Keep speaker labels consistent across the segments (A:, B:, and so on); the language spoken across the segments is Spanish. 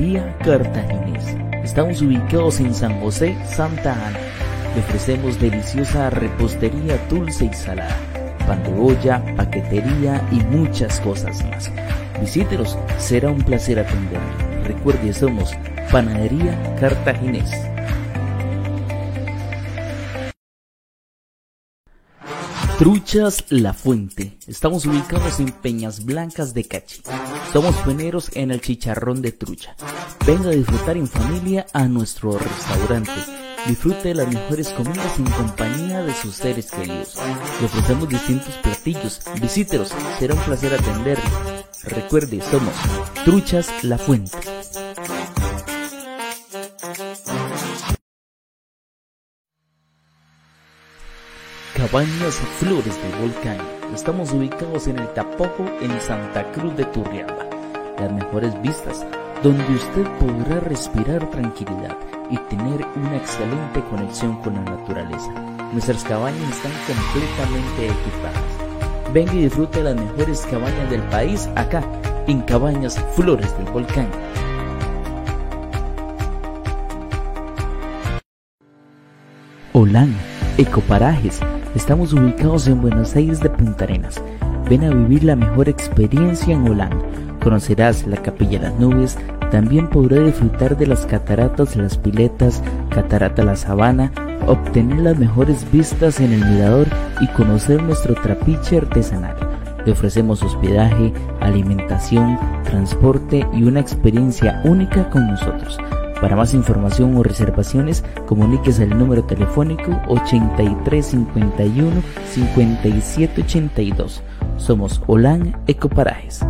A: Panadería Cartaginés. Estamos ubicados en San José, Santa Ana. Ofrecemos deliciosa repostería dulce y salada, pan de olla, paquetería y muchas cosas más. Visítenos, será un placer atenderle. Recuerde, somos Panadería Cartaginés. Truchas La Fuente. Estamos ubicados en Peñas Blancas de Cachi. Somos pioneros en el chicharrón de trucha. Venga a disfrutar en familia a nuestro restaurante. Disfrute de las mejores comidas en compañía de sus seres queridos. Le ofrecemos distintos platillos. Visítelos, será un placer atenderle. Recuerde, somos Truchas La Fuente. Cabañas Flores de Volcán. Estamos ubicados en el Tapojo, en Santa Cruz de Turrialba. Las mejores vistas, donde usted podrá respirar tranquilidad y tener una excelente conexión con la naturaleza. Nuestras cabañas están completamente equipadas. Venga y disfrute de las mejores cabañas del país acá, en Cabañas Flores del Volcán. Holán, Ecoparajes Estamos ubicados en Buenos Aires de Punta Arenas. Ven a vivir la mejor experiencia en Holanda. Conocerás la Capilla de las Nubes, también podrás disfrutar de las cataratas, las piletas, catarata La Sabana, obtener las mejores vistas en el mirador y conocer nuestro trapiche artesanal. Le ofrecemos hospedaje, alimentación, transporte y una experiencia única con nosotros. Para más información o reservaciones, comuníquese al número telefónico 8351 5782. Somos Olan Ecoparajes.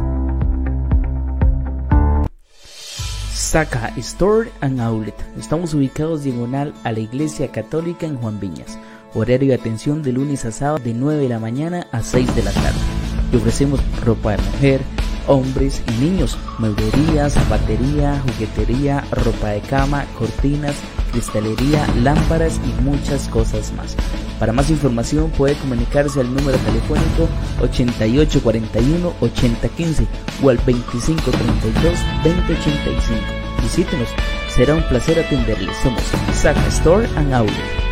A: Saca Store and Outlet. Estamos ubicados diagonal a la Iglesia Católica en Juan Viñas. Horario de atención de lunes a sábado de 9 de la mañana a 6 de la tarde. Le ofrecemos ropa de mujer, hombres y niños, mueblería, zapatería, juguetería, ropa de cama, cortinas, cristalería, lámparas y muchas cosas más. Para más información puede comunicarse al número telefónico 8841-8015 o al 2532-2085. Visítenos, será un placer atenderles. Somos Saca Store and Outlet.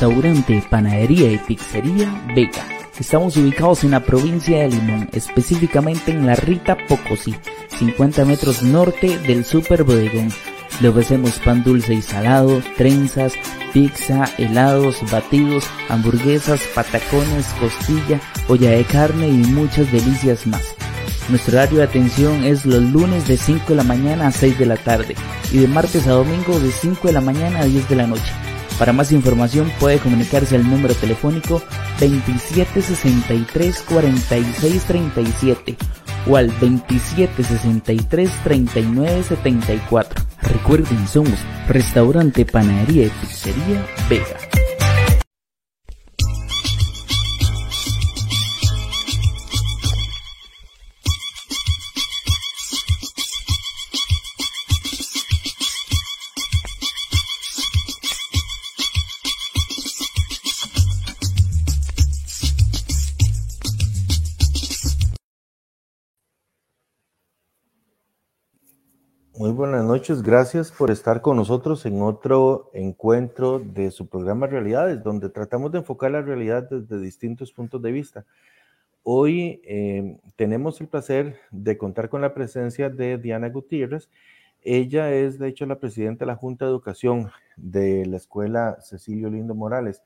A: Restaurante, Panadería y Pizzería Vega. Estamos ubicados en la provincia de Limón, específicamente en La Rita Pocosí, 50 metros norte del Super Bodegón. Le ofrecemos pan dulce y salado, trenzas, pizza, helados, batidos, hamburguesas, patacones, costilla, olla de carne y muchas delicias más. Nuestro horario de atención es los lunes de 5 de la mañana a 6 de la tarde y de martes a domingo de 5 de la mañana a 10 de la noche. Para más información puede comunicarse al número telefónico 2763 4637 o al 2763 3974. Recuerden, somos Restaurante Panadería y Pizzería Vega.
B: Buenas noches, gracias por estar con nosotros en otro encuentro de su programa Realidades, donde tratamos de enfocar la realidad desde distintos puntos de vista. Hoy eh, tenemos el placer de contar con la presencia de Diana Gutiérrez. ella es de hecho la presidenta de la Junta de Educación de la Escuela Cecilio Lindo Morales.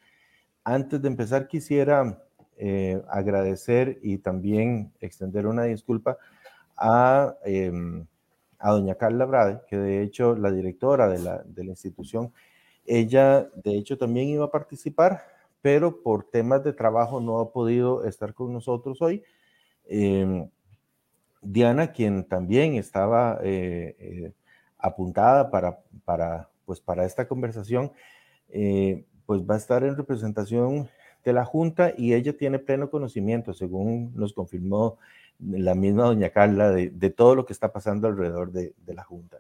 B: Antes de empezar, quisiera eh, agradecer y también extender una disculpa a, em, a doña Carla Brade, que de hecho la directora de la, de la institución, ella de hecho también iba a participar, pero por temas de trabajo no ha podido estar con nosotros hoy. Em, Diana, quien también estaba eh, eh, apuntada para, para, pues para esta conversación, eh, pues va a estar en representación de la Junta y ella tiene pleno conocimiento, según nos confirmó la misma doña Carla, de, todo lo que está pasando alrededor de, la Junta.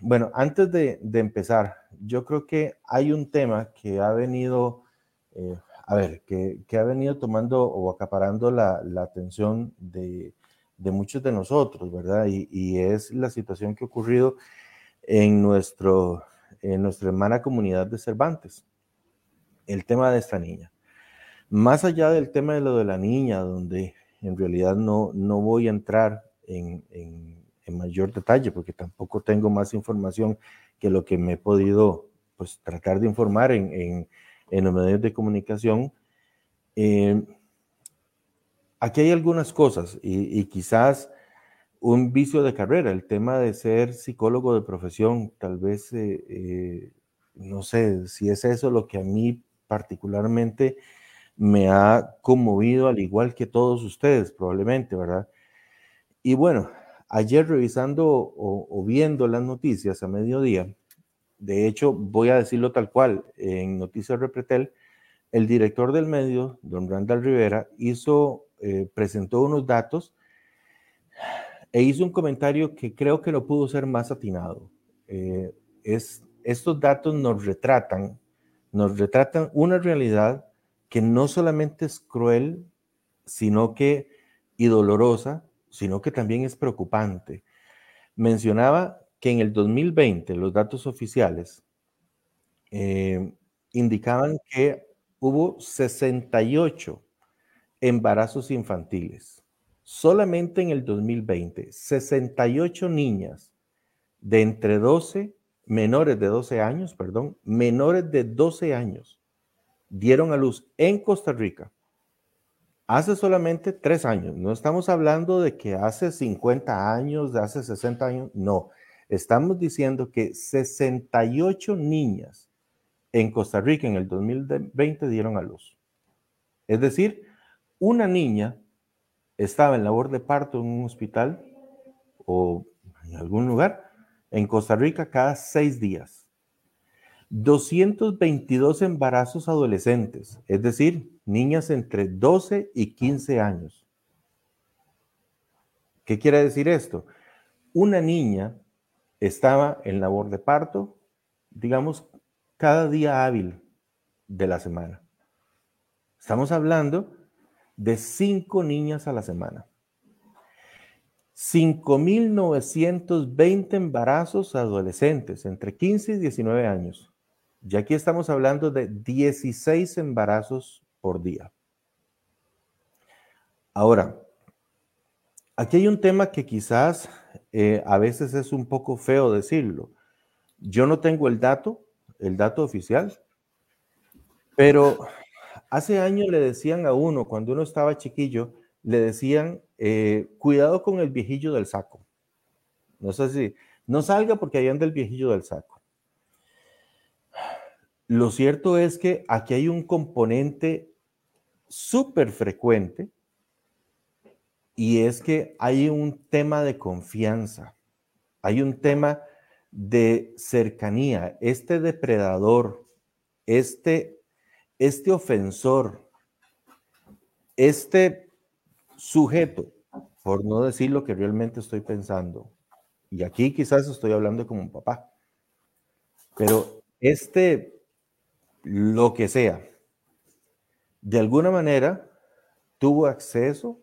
B: bueno, antes de, empezar, yo creo que hay un tema que ha venido a ver, que, ha venido tomando o acaparando la, atención de, muchos de nosotros, ¿verdad? Y, es la situación que ha ocurrido en, nuestro, en nuestra hermana comunidad de Cervantes, el tema de esta niña. Más allá del tema de lo de la niña, donde en realidad no, no voy a entrar en, mayor detalle, porque tampoco tengo más información que lo que me he podido pues, tratar de informar en en los medios de comunicación. Eh, aquí hay algunas cosas y, quizás un vicio de carrera, el tema de ser psicólogo de profesión, tal vez, eh, eh, no sé si es eso lo que a mí particularmente me ha conmovido, al igual que todos ustedes, probablemente, ¿verdad? Y bueno, ayer revisando o, viendo las noticias a mediodía, de hecho, voy a decirlo tal cual, en Noticias Repretel, el director del medio, don Randall Rivera, hizo, eh, presentó unos datos e hizo un comentario que creo que no pudo ser más atinado. Eh, es, estos datos nos retratan, nos retratan una realidad que no solamente es cruel, sino que y dolorosa, sino que también es preocupante. Mencionaba que en el 2020 los datos oficiales eh, indicaban que hubo 68 embarazos infantiles. Solamente en el 2020, 68 niñas de entre 12, menores de 12 años, perdón, menores de 12 años, dieron a luz en Costa Rica hace solamente tres años. No estamos hablando de que hace 50 años, de hace 60 años, no. Estamos diciendo que 68 niñas en Costa Rica en el 2020 dieron a luz. Es decir, una niña estaba en labor de parto en un hospital o en algún lugar en Costa Rica cada seis días. 222 embarazos adolescentes, es decir, niñas entre 12 y 15 años. ¿Qué quiere decir esto? Una niña estaba en labor de parto, digamos, cada día hábil de la semana. Estamos hablando de cinco niñas a la semana. 5.920 embarazos adolescentes entre 15 y 19 años. Y aquí estamos hablando de 16 embarazos por día. Ahora, aquí hay un tema que quizás eh, a veces es un poco feo decirlo. Yo no tengo el dato, el dato oficial, pero hace años le decían a uno, cuando uno estaba chiquillo, le decían, eh, cuidado con el viejillo del saco. No sé si, no salga porque ahí anda el viejillo del saco. Lo cierto es que aquí hay un componente súper frecuente y es que hay un tema de confianza, hay un tema de cercanía. Este depredador, este, este ofensor, este sujeto, por no decir lo que realmente estoy pensando, y aquí quizás estoy hablando como un papá, pero este, lo que sea, de alguna manera tuvo acceso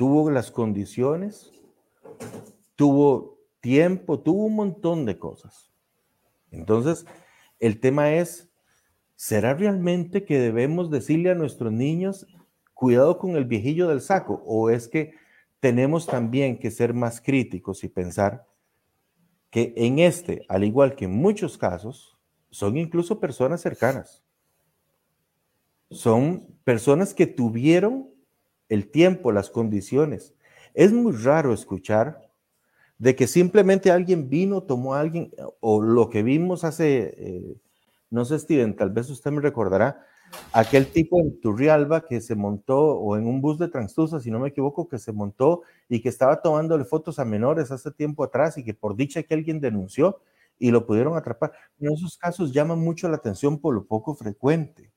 B: tuvo las condiciones, tuvo tiempo, tuvo un montón de cosas. Entonces, el tema es, ¿será realmente que debemos decirle a nuestros niños, cuidado con el viejillo del saco? ¿O es que tenemos también que ser más críticos y pensar que en este, al igual que en muchos casos, son incluso personas cercanas. Son personas que tuvieron el tiempo, las condiciones. Es muy raro escuchar de que simplemente alguien vino, tomó a alguien, o lo que vimos hace, eh, no sé, Steven, tal vez usted me recordará, aquel tipo en Turrialba que se montó, o en un bus de Transtusa, si no me equivoco, que se montó y que estaba tomándole fotos a menores hace tiempo atrás y que por dicha que alguien denunció y lo pudieron atrapar. En esos casos llaman mucho la atención por lo poco frecuente.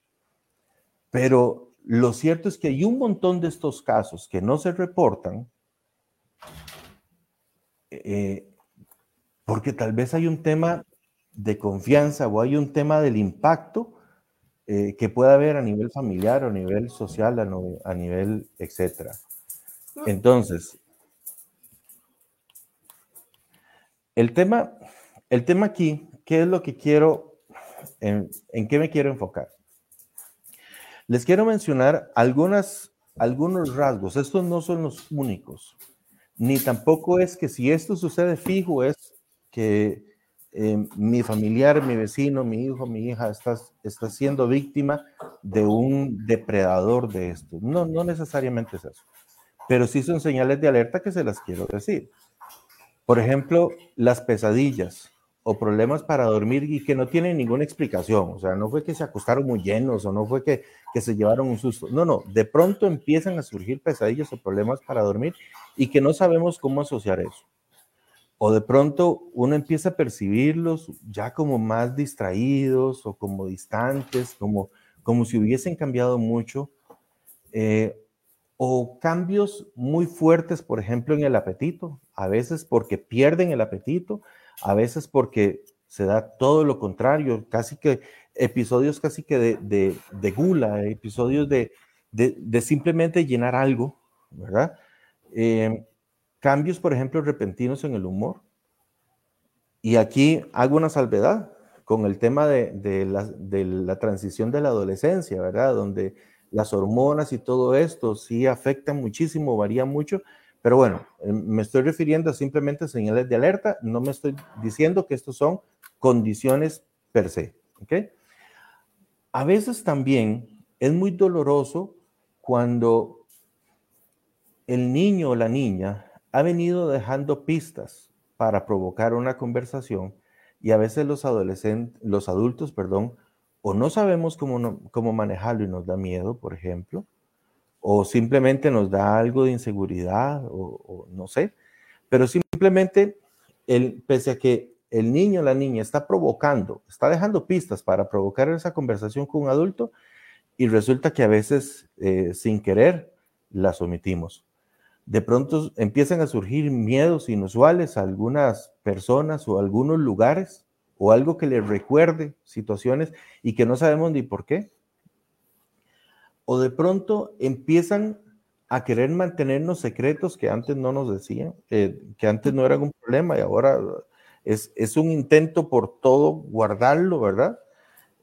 B: Pero lo cierto es que hay un montón de estos casos que no se reportan eh, porque tal vez hay un tema de confianza o hay un tema del impacto eh, que pueda haber a nivel familiar o a nivel social, a, nivel, etcétera. Entonces, el tema, el tema aquí, ¿qué es lo que quiero, en, qué me quiero enfocar? Les quiero mencionar algunas, algunos rasgos. Estos no son los únicos, ni tampoco es que si esto sucede fijo, es que eh, mi familiar, mi vecino, mi hijo, mi hija está, está siendo víctima de un depredador de esto. No, no necesariamente es eso, pero sí son señales de alerta que se las quiero decir. Por ejemplo, las pesadillas o problemas para dormir y que no tienen ninguna explicación. O sea, no fue que se acostaron muy llenos o no fue que, que se llevaron un susto. No, no, de pronto empiezan a surgir pesadillas o problemas para dormir y que no sabemos cómo asociar eso o de pronto uno empieza a percibirlos ya como más distraídos o como distantes, como, como si hubiesen cambiado mucho, eh, o cambios muy fuertes, por ejemplo, en el apetito, a veces porque pierden el apetito, a veces porque se da todo lo contrario, casi que episodios casi que de, de, gula, episodios de, de, simplemente llenar algo, ¿verdad? Eh, cambios, por ejemplo, repentinos en el humor. Y aquí hago una salvedad con el tema de, la, transición de la adolescencia, ¿verdad? Donde las hormonas y todo esto sí afectan muchísimo, varían mucho, pero bueno, eh, me estoy refiriendo a simplemente señales de alerta, no me estoy diciendo que estos son condiciones per se, ¿ok? A veces también es muy doloroso cuando el niño o la niña ha venido dejando pistas para provocar una conversación y a veces los adolescentes, los adultos, perdón, o no sabemos cómo, cómo manejarlo y nos da miedo, por ejemplo, o simplemente nos da algo de inseguridad, o, no sé, pero simplemente, pese a que el niño o la niña está provocando, está dejando pistas para provocar esa conversación con un adulto, y resulta que a veces eh, sin querer las omitimos de pronto empiezan a surgir miedos inusuales a algunas personas o a algunos lugares o algo que les recuerde situaciones y que no sabemos ni por qué. O de pronto empiezan a querer mantenernos secretos que antes no nos decían, que antes no eran un problema y ahora es, es un intento por todo guardarlo, ¿verdad?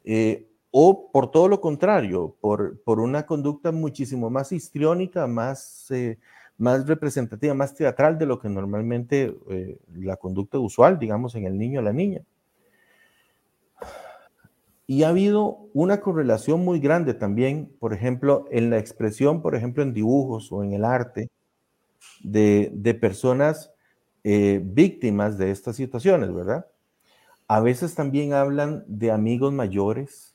B: Eh, o por todo lo contrario, por, por, una conducta muchísimo más histriónica, más... Eh, más representativa, más teatral de lo que normalmente eh, la conducta usual, digamos, en el niño o la niña. Y ha habido una correlación muy grande también, por ejemplo, en la expresión, por ejemplo, en dibujos o en el arte de, personas eh, víctimas de estas situaciones, ¿verdad? A veces también hablan de amigos mayores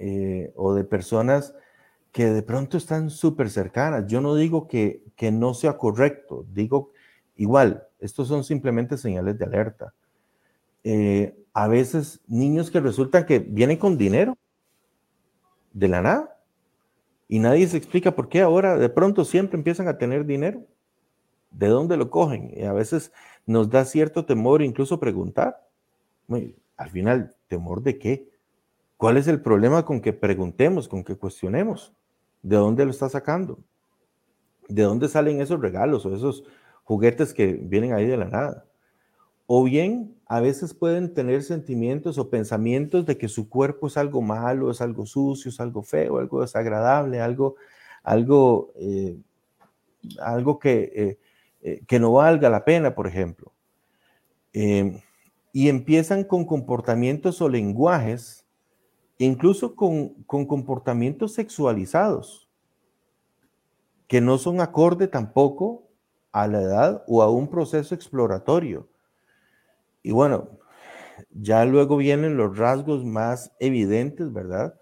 B: eh, o de personas que de pronto están súper cercanas. Yo no digo que, que no sea correcto, digo igual, estos son simplemente señales de alerta. Eh, a veces niños que resultan que vienen con dinero de la nada y nadie se explica por qué ahora de pronto siempre empiezan a tener dinero. ¿De dónde lo cogen? Y a veces nos da cierto temor incluso preguntar. Al final, ¿temor de qué? ¿Cuál es el problema con que preguntemos, con que cuestionemos? ¿De dónde lo está sacando? ¿De dónde salen esos regalos o esos juguetes que vienen ahí de la nada? O bien, a veces pueden tener sentimientos o pensamientos de que su cuerpo es algo malo, es algo sucio, es algo feo, algo desagradable, algo, algo eh, algo que, eh, que no valga la pena, por ejemplo. y empiezan con comportamientos o lenguajes, incluso con, con comportamientos sexualizados, que no son acorde tampoco a la edad o a un proceso exploratorio. Y bueno, ya luego vienen los rasgos más evidentes, ¿verdad?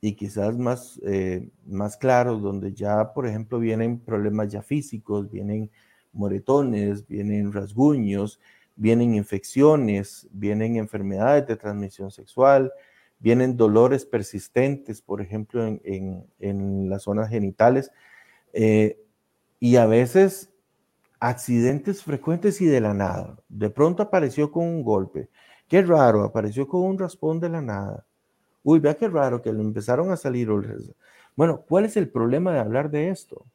B: Y quizás más, eh, más claros, donde ya, por ejemplo, vienen problemas ya físicos, vienen moretones, vienen rasguños, vienen infecciones, vienen enfermedades de transmisión sexual, vienen dolores persistentes, por ejemplo, en, las zonas genitales. Eh, y a veces accidentes frecuentes y de la nada. De pronto apareció con un golpe. Qué raro, apareció con un raspón de la nada. Uy, vea qué raro que le empezaron a salir. Bueno, ¿cuál es el problema de hablar de esto?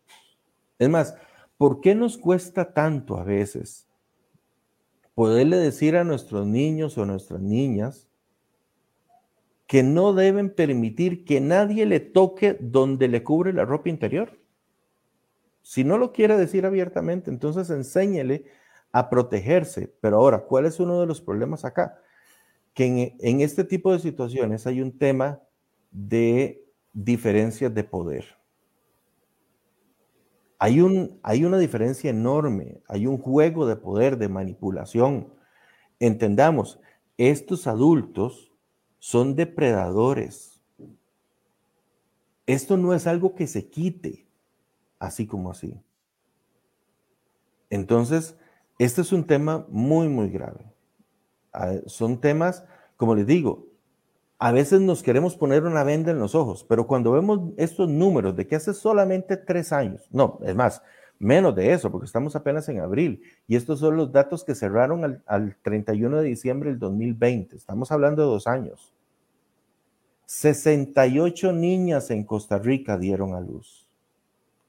B: Es más, ¿por qué nos cuesta tanto a veces poderle decir a nuestros niños o nuestras niñas que no deben permitir que nadie le toque donde le cubre la ropa interior? Si no lo quiere decir abiertamente, entonces enséñele a protegerse. Pero ahora, ¿cuál es uno de los problemas acá? Que en, este tipo de situaciones hay un tema de diferencias de poder. Hay, un, hay una diferencia enorme, hay un juego de poder, de manipulación. Entendamos, estos adultos son depredadores. Esto no es algo que se quite así como así. Entonces, este es un tema muy, muy grave. Ah, son temas, como les digo, a veces nos queremos poner una venda en los ojos, pero cuando vemos estos números de que hace solamente tres años, no, es más, menos de eso, porque estamos apenas en abril, y estos son los datos que cerraron al, al 31 de diciembre del 2020, estamos hablando de dos años. 68 niñas en Costa Rica dieron a luz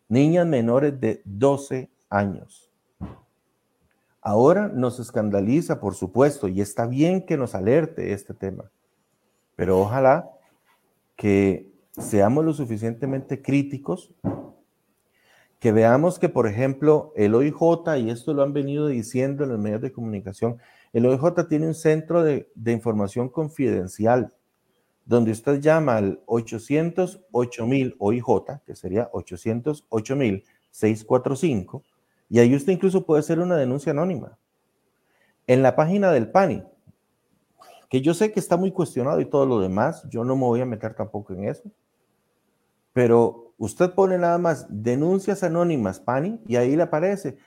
B: niñas menores de 12 años. Ahora nos escandaliza, por supuesto, y está bien que nos alerte este tema, pero ojalá que seamos lo suficientemente críticos, que veamos que, por ejemplo, el OIJ, y esto lo han venido diciendo en los medios de comunicación, el OIJ tiene un centro de, de información confidencial donde usted llama al 808.000 OIJ, que sería 808.645, y ahí usted incluso puede hacer una denuncia anónima. En la página del PANI, que yo sé que está muy cuestionado y todo lo demás, yo no me voy a meter tampoco en eso, pero usted pone nada más denuncias anónimas PANI y ahí le aparece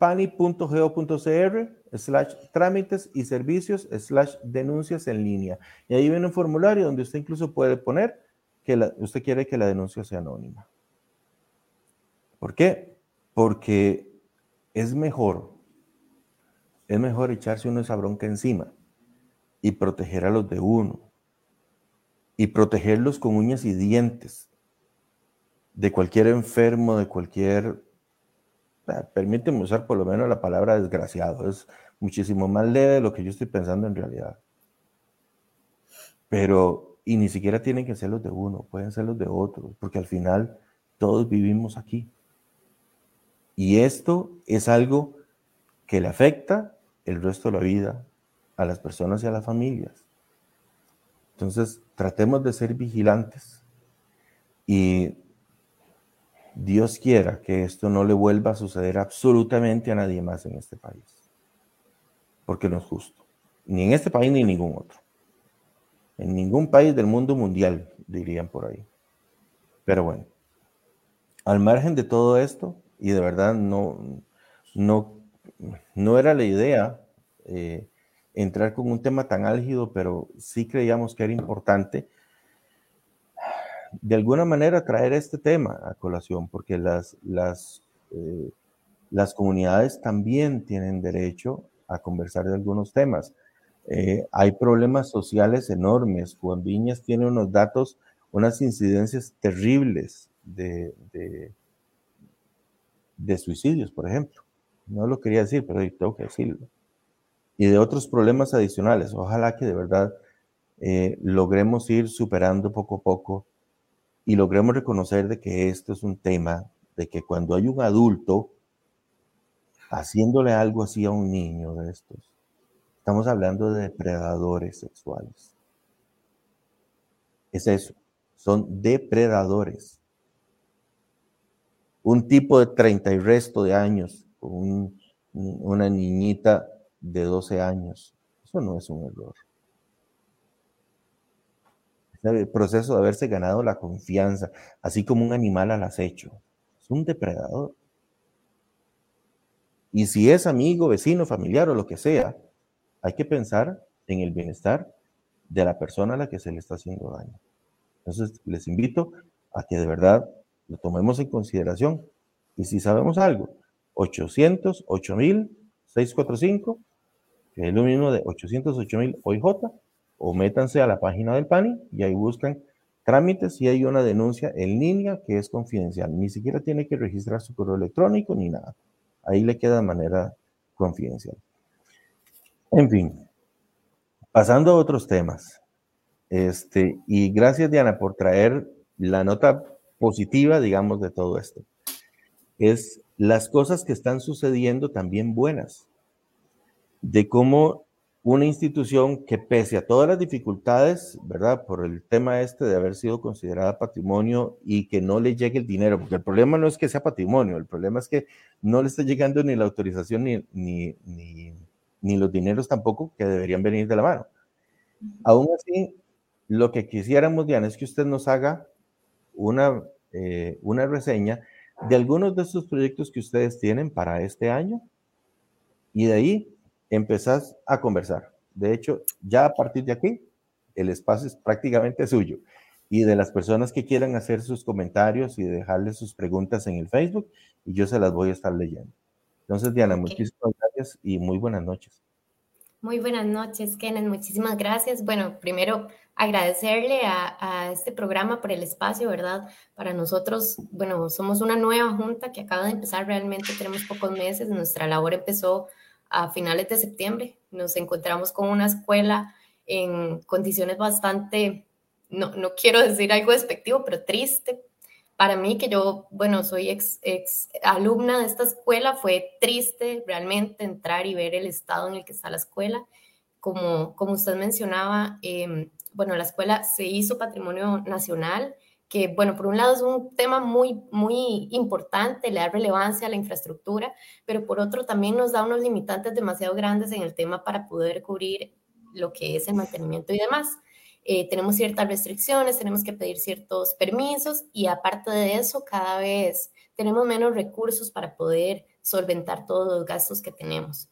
B: www.pani.go.cr slash trámites y servicios slash denuncias en línea. Y ahí viene un formulario donde usted incluso puede poner que usted quiere que la denuncia sea anónima. ¿Por qué? Porque es mejor, es mejor echarse uno esa bronca encima y proteger a los de uno y protegerlos con uñas y dientes de cualquier enfermo, de cualquier permíteme usar por lo menos la palabra desgraciado, es muchísimo más leve de lo que yo estoy pensando en realidad. Pero, y ni siquiera tienen que ser los de uno, pueden ser los de otros, porque al final todos vivimos aquí. Y esto es algo que le afecta el resto de la vida a las personas y a las familias. Entonces, tratemos de ser vigilantes y Dios quiera que esto no le vuelva a suceder absolutamente a nadie más en este país. Porque no es justo. Ni en este país ni en ningún otro. En ningún país del mundo mundial, dirían por ahí. Pero bueno, al margen de todo esto, y de verdad no, no, no era la idea eh, entrar con un tema tan álgido, pero sí creíamos que era importante de alguna manera traer este tema a colación, porque las, las, eh, las comunidades también tienen derecho a conversar de algunos temas. Eh, hay problemas sociales enormes. Juan Viñas tiene unos datos, unas incidencias terribles de, de, suicidios, por ejemplo. No lo quería decir, pero tengo que decirlo. Y de otros problemas adicionales. Ojalá que de verdad eh, logremos ir superando poco a poco y logremos reconocer de que esto es un tema, de que cuando hay un adulto haciéndole algo así a un niño de estos, estamos hablando de depredadores sexuales. Es eso, son depredadores. Un tipo de 30 y resto de años, con una niñita de 12 años, eso no es un error. El proceso de haberse ganado la confianza, así como un animal al acecho. Es un depredador. Y si es amigo, vecino, familiar o lo que sea, hay que pensar en el bienestar de la persona a la que se le está haciendo daño. Entonces, les invito a que de verdad lo tomemos en consideración. Y si sabemos algo, 800, 8000, 645, que es lo mismo de 808.000 OIJ, o métanse a la página del PANI y ahí buscan trámites y hay una denuncia en línea que es confidencial. Ni siquiera tiene que registrar su correo electrónico ni nada. Ahí le queda de manera confidencial. En fin, pasando a otros temas. Este, y gracias, Diana, por traer la nota positiva, digamos, de todo esto. Es las cosas que están sucediendo también buenas. De cómo una institución que pese a todas las dificultades, ¿verdad? Por el tema este de haber sido considerada patrimonio y que no le llegue el dinero, porque el problema no es que sea patrimonio, el problema es que no le está llegando ni la autorización ni, ni, ni, los dineros tampoco que deberían venir de la mano. Aún así, lo que quisiéramos, Diana, es que usted nos haga una, eh, una reseña de algunos de estos proyectos que ustedes tienen para este año y de ahí empezás a conversar. De hecho, ya a partir de aquí, el espacio es prácticamente suyo. Y de las personas que quieran hacer sus comentarios y dejarles sus preguntas en el Facebook, y yo se las voy a estar leyendo. Entonces, Diana, muchísimas gracias y muy buenas noches.
C: Muy buenas noches, Kenneth. Muchísimas gracias. Bueno, primero agradecerle a, a, este programa por el espacio, ¿verdad? Para nosotros, bueno, somos una nueva junta que acaba de empezar realmente, tenemos pocos meses, nuestra labor empezó a finales de septiembre. Nos encontramos con una escuela en condiciones bastante, no, no quiero decir algo despectivo, pero triste. Para mí, que yo, bueno, soy ex, ex alumna de esta escuela, fue triste realmente entrar y ver el estado en el que está la escuela. Como, como usted mencionaba, eh, bueno, la escuela se hizo patrimonio nacional que, bueno, por un lado es un tema muy, muy importante, le da relevancia a la infraestructura, pero por otro también nos da unos limitantes demasiado grandes en el tema para poder cubrir lo que es el mantenimiento y demás. Eh, tenemos ciertas restricciones, tenemos que pedir ciertos permisos y aparte de eso, cada vez tenemos menos recursos para poder solventar todos los gastos que tenemos.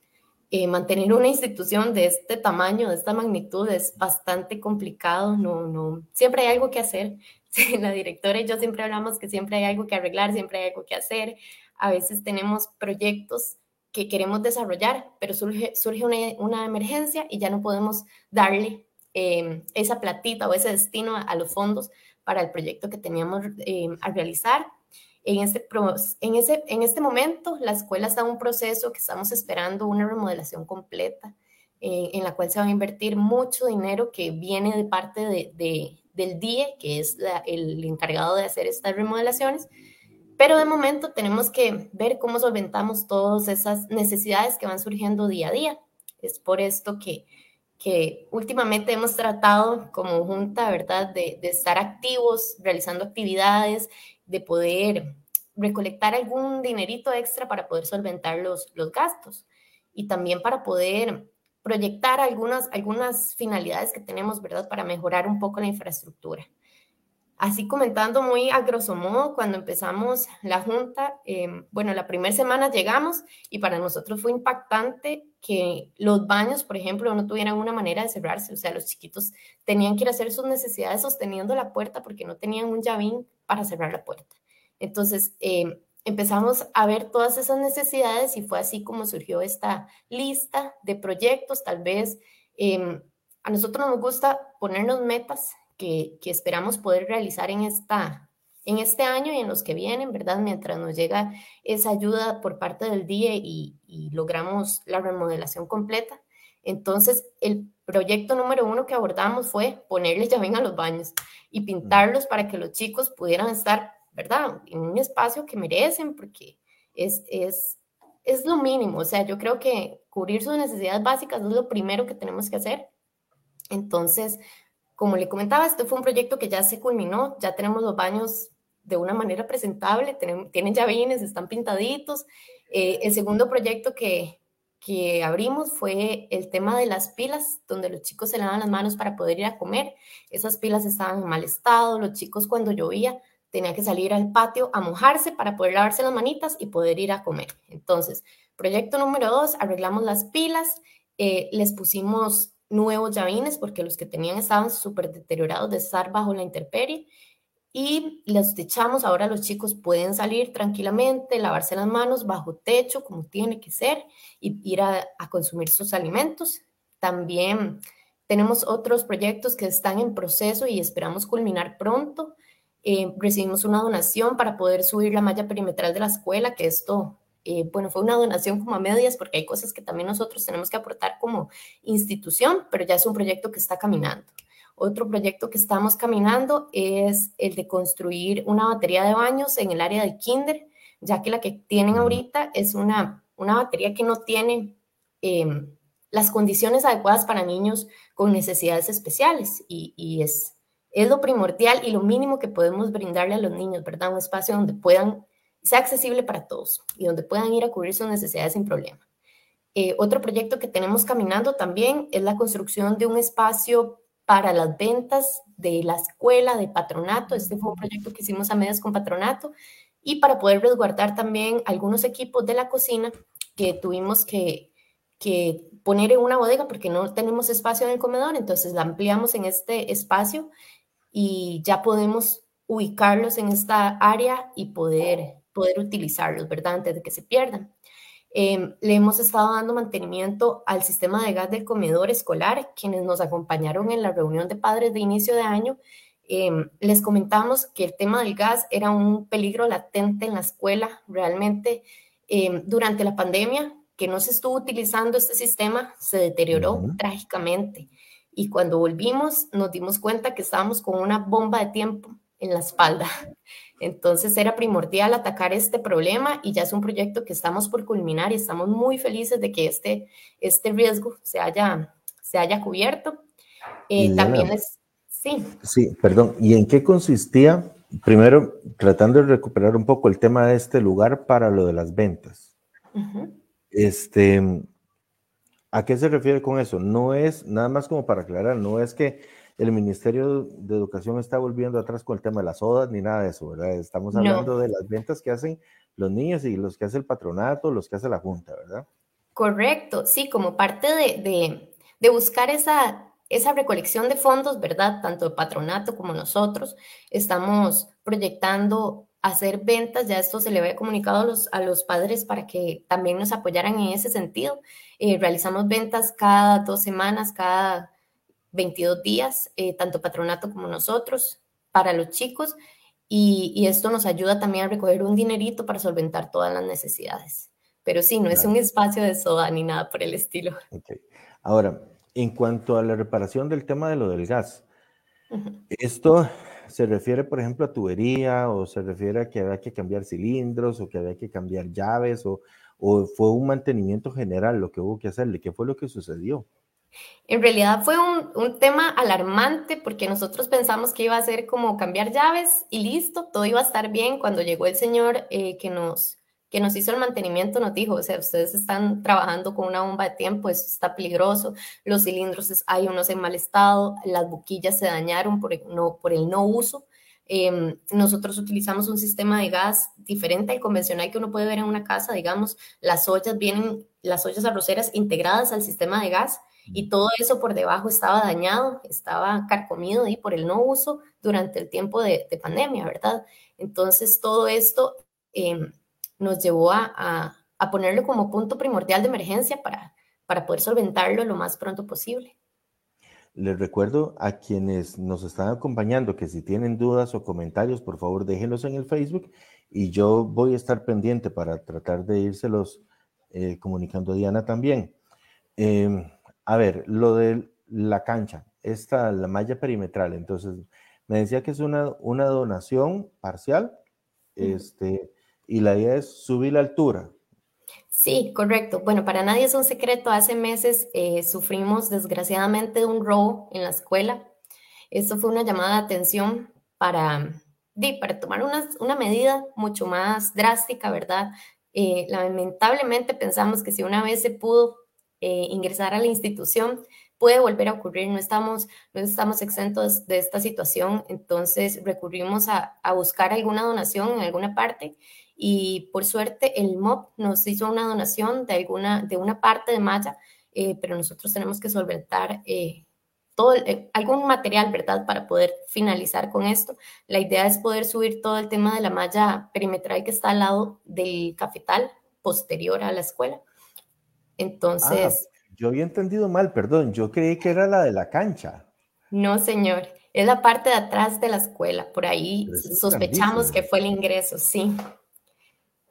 C: Eh, mantener una institución de este tamaño, de esta magnitud, es bastante complicado. No, no, siempre hay algo que hacer. la directora y yo siempre hablamos que siempre hay algo que arreglar, siempre hay algo que hacer. A veces tenemos proyectos que queremos desarrollar, pero surge, surge una, emergencia y ya no podemos darle em, esa platita o ese destino a, los fondos para el proyecto que teníamos em, a realizar. En este, en, ese, en este momento, la escuela está en un proceso que estamos esperando una remodelación completa, eh, en la cual se va a invertir mucho dinero que viene de parte de, del DIE, que es el encargado de hacer estas remodelaciones. Pero de momento tenemos que ver cómo solventamos todas esas necesidades que van surgiendo día a día. Es por esto que, que últimamente hemos tratado como junta, ¿verdad?, de, de estar activos, realizando actividades, de poder recolectar algún dinerito extra para poder solventar los, los gastos y también para poder proyectar algunas, algunas finalidades que tenemos, ¿verdad?, para mejorar un poco la infraestructura. Así comentando muy a grosso modo, cuando empezamos la junta, em, bueno, la primera semana llegamos y para nosotros fue impactante que los baños, por ejemplo, no tuvieran una manera de cerrarse, o sea, los chiquitos tenían que ir a hacer sus necesidades sosteniendo la puerta porque no tenían un llavín para cerrar la puerta. Entonces, eh, empezamos a ver todas esas necesidades y fue así como surgió esta lista de proyectos. Tal vez em, a nosotros nos gusta ponernos metas que, que, esperamos poder realizar en, esta, en este año y en los que vienen, ¿verdad? Mientras nos llega esa ayuda por parte del DIE y, y logramos la remodelación completa. Entonces, el proyecto número uno que abordamos fue ponerle llavín a los baños y pintarlos para que los chicos pudieran estar, ¿verdad?, en un espacio que merecen, porque es, es, es lo mínimo. O sea, yo creo que cubrir sus necesidades básicas es lo primero que tenemos que hacer. Entonces, como le comentaba, este fue un proyecto que ya se culminó, ya tenemos los baños de una manera presentable, tienen, tienen llavines, están pintaditos. Eh, el segundo proyecto que, que abrimos fue el tema de las pilas, donde los chicos se lavan las manos para poder ir a comer. Esas pilas estaban en mal estado, los chicos cuando llovía tenían que salir al patio a mojarse para poder lavarse las manitas y poder ir a comer. Entonces, proyecto número dos, arreglamos las pilas, eh, les pusimos nuevos llavines porque los que tenían estaban súper deteriorados de estar bajo la intemperie y les techamos. Ahora los chicos pueden salir tranquilamente, lavarse las manos bajo techo como tiene que ser y ir a, consumir sus alimentos. También tenemos otros proyectos que están en proceso y esperamos culminar pronto. Eh, recibimos una donación para poder subir la malla perimetral de la escuela, que esto eh, bueno, fue una donación como a medias porque hay cosas que también nosotros tenemos que aportar como institución, pero ya es un proyecto que está caminando. Otro proyecto que estamos caminando es el de construir una batería de baños en el área del kinder, ya que la que tienen ahorita es una, una batería que no tiene em, las condiciones adecuadas para niños con necesidades especiales y, y es, es lo primordial y lo mínimo que podemos brindarle a los niños, ¿verdad? Un espacio donde puedan sea accesible para todos y donde puedan ir a cubrir sus necesidades sin problema. Eh, otro proyecto que tenemos caminando también es la construcción de un espacio para las ventas de la escuela, de patronato. Este fue un proyecto que hicimos a medias con patronato y para poder resguardar también algunos equipos de la cocina que tuvimos que, que poner en una bodega porque no tenemos espacio en el comedor, entonces la ampliamos en este espacio y ya podemos ubicarlos en esta área y poder poder utilizarlos, ¿verdad? Antes de que se pierdan. Em, le hemos estado dando mantenimiento al sistema de gas del comedor escolar, quienes nos acompañaron en la reunión de padres de inicio de año. Em, les comentamos que el tema del gas era un peligro latente en la escuela. Realmente, em, durante la pandemia, que no se estuvo utilizando este sistema, se deterioró trágicamente. Y cuando volvimos, nos dimos cuenta que estábamos con una bomba de tiempo en la espalda. Entonces era primordial atacar este problema y ya es un proyecto que estamos por culminar y estamos muy felices de que este, este riesgo se haya, se haya cubierto. Eh, también es, sí.
B: Sí, perdón. ¿Y en qué consistía? Primero, tratando de recuperar un poco el tema de este lugar para lo de las ventas. Este, ¿a qué se refiere con eso? No es, nada más como para aclarar, no es que el Ministerio de Educación está volviendo atrás con el tema de las sodas ni nada de eso, ¿verdad? Estamos hablando de las ventas que hacen los niños y los que hace el patronato, los que hace la Junta, ¿verdad?
C: Correcto, sí, como parte de, de, buscar esa, esa recolección de fondos, ¿verdad? Tanto el patronato como nosotros estamos proyectando hacer ventas, ya esto se le había comunicado a los, a los padres para que también nos apoyaran en ese sentido. Eh, realizamos ventas cada dos semanas, cada 22 días, eh, tanto patronato como nosotros, para los chicos, y, esto nos ayuda también a recoger un dinerito para solventar todas las necesidades. Pero sí, no es un espacio de soda ni nada por el estilo.
B: Ahora, en cuanto a la reparación del tema de lo del gas, esto se refiere, por ejemplo, a tubería o se refiere a que había que cambiar cilindros o que había que cambiar llaves o, fue un mantenimiento general lo que hubo que hacerle. ¿Qué fue lo que sucedió?
C: En realidad fue un, tema alarmante porque nosotros pensamos que iba a ser como cambiar llaves y listo, todo iba a estar bien. Cuando llegó el señor eh, que, nos, que nos hizo el mantenimiento, nos dijo, o sea, ustedes están trabajando con una bomba de tiempo, eso está peligroso, los cilindros hay unos en mal estado, las boquillas se dañaron por el no, por el no uso. Em, nosotros utilizamos un sistema de gas diferente al convencional que uno puede ver en una casa, digamos, las ollas vienen, las ollas arroceras integradas al sistema de gas y todo eso por debajo estaba dañado, estaba carcomido y por el no uso durante el tiempo de, pandemia, ¿verdad? Entonces todo esto em, nos llevó a, a, ponerlo como punto primordial de emergencia para, para poder solventarlo lo más pronto posible.
B: Les recuerdo a quienes nos están acompañando que si tienen dudas o comentarios, por favor déjenlos en el Facebook y yo voy a estar pendiente para tratar de írselos eh, comunicando a Diana también. Eh, a ver, lo de la cancha, esta, la malla perimetral, entonces, me decía que es una, una donación parcial, este, y la idea es subir la altura.
C: Sí, correcto. Bueno, para nadie es un secreto. Hace meses eh, sufrimos desgraciadamente un robo en la escuela. Esto fue una llamada de atención para, para tomar una, una medida mucho más drástica, ¿verdad? Eh, lamentablemente pensamos que si una vez se pudo eh, ingresar a la institución, puede volver a ocurrir. No estamos, no estamos exentos de esta situación, entonces recurrimos a, a buscar alguna donación en alguna parte y por suerte el MOP nos hizo una donación de, alguna, de una parte de malla, eh, pero nosotros tenemos que solventar eh, todo eh, algún material, ¿verdad? Para poder finalizar con esto. La idea es poder subir todo el tema de la malla perimetral que está al lado del cafetal posterior a la escuela. Entonces...
B: Ah, yo había entendido mal, perdón, yo creí que era la de la cancha.
C: No, señor, es la parte de atrás de la escuela, por ahí sospechamos que fue el ingreso, sí.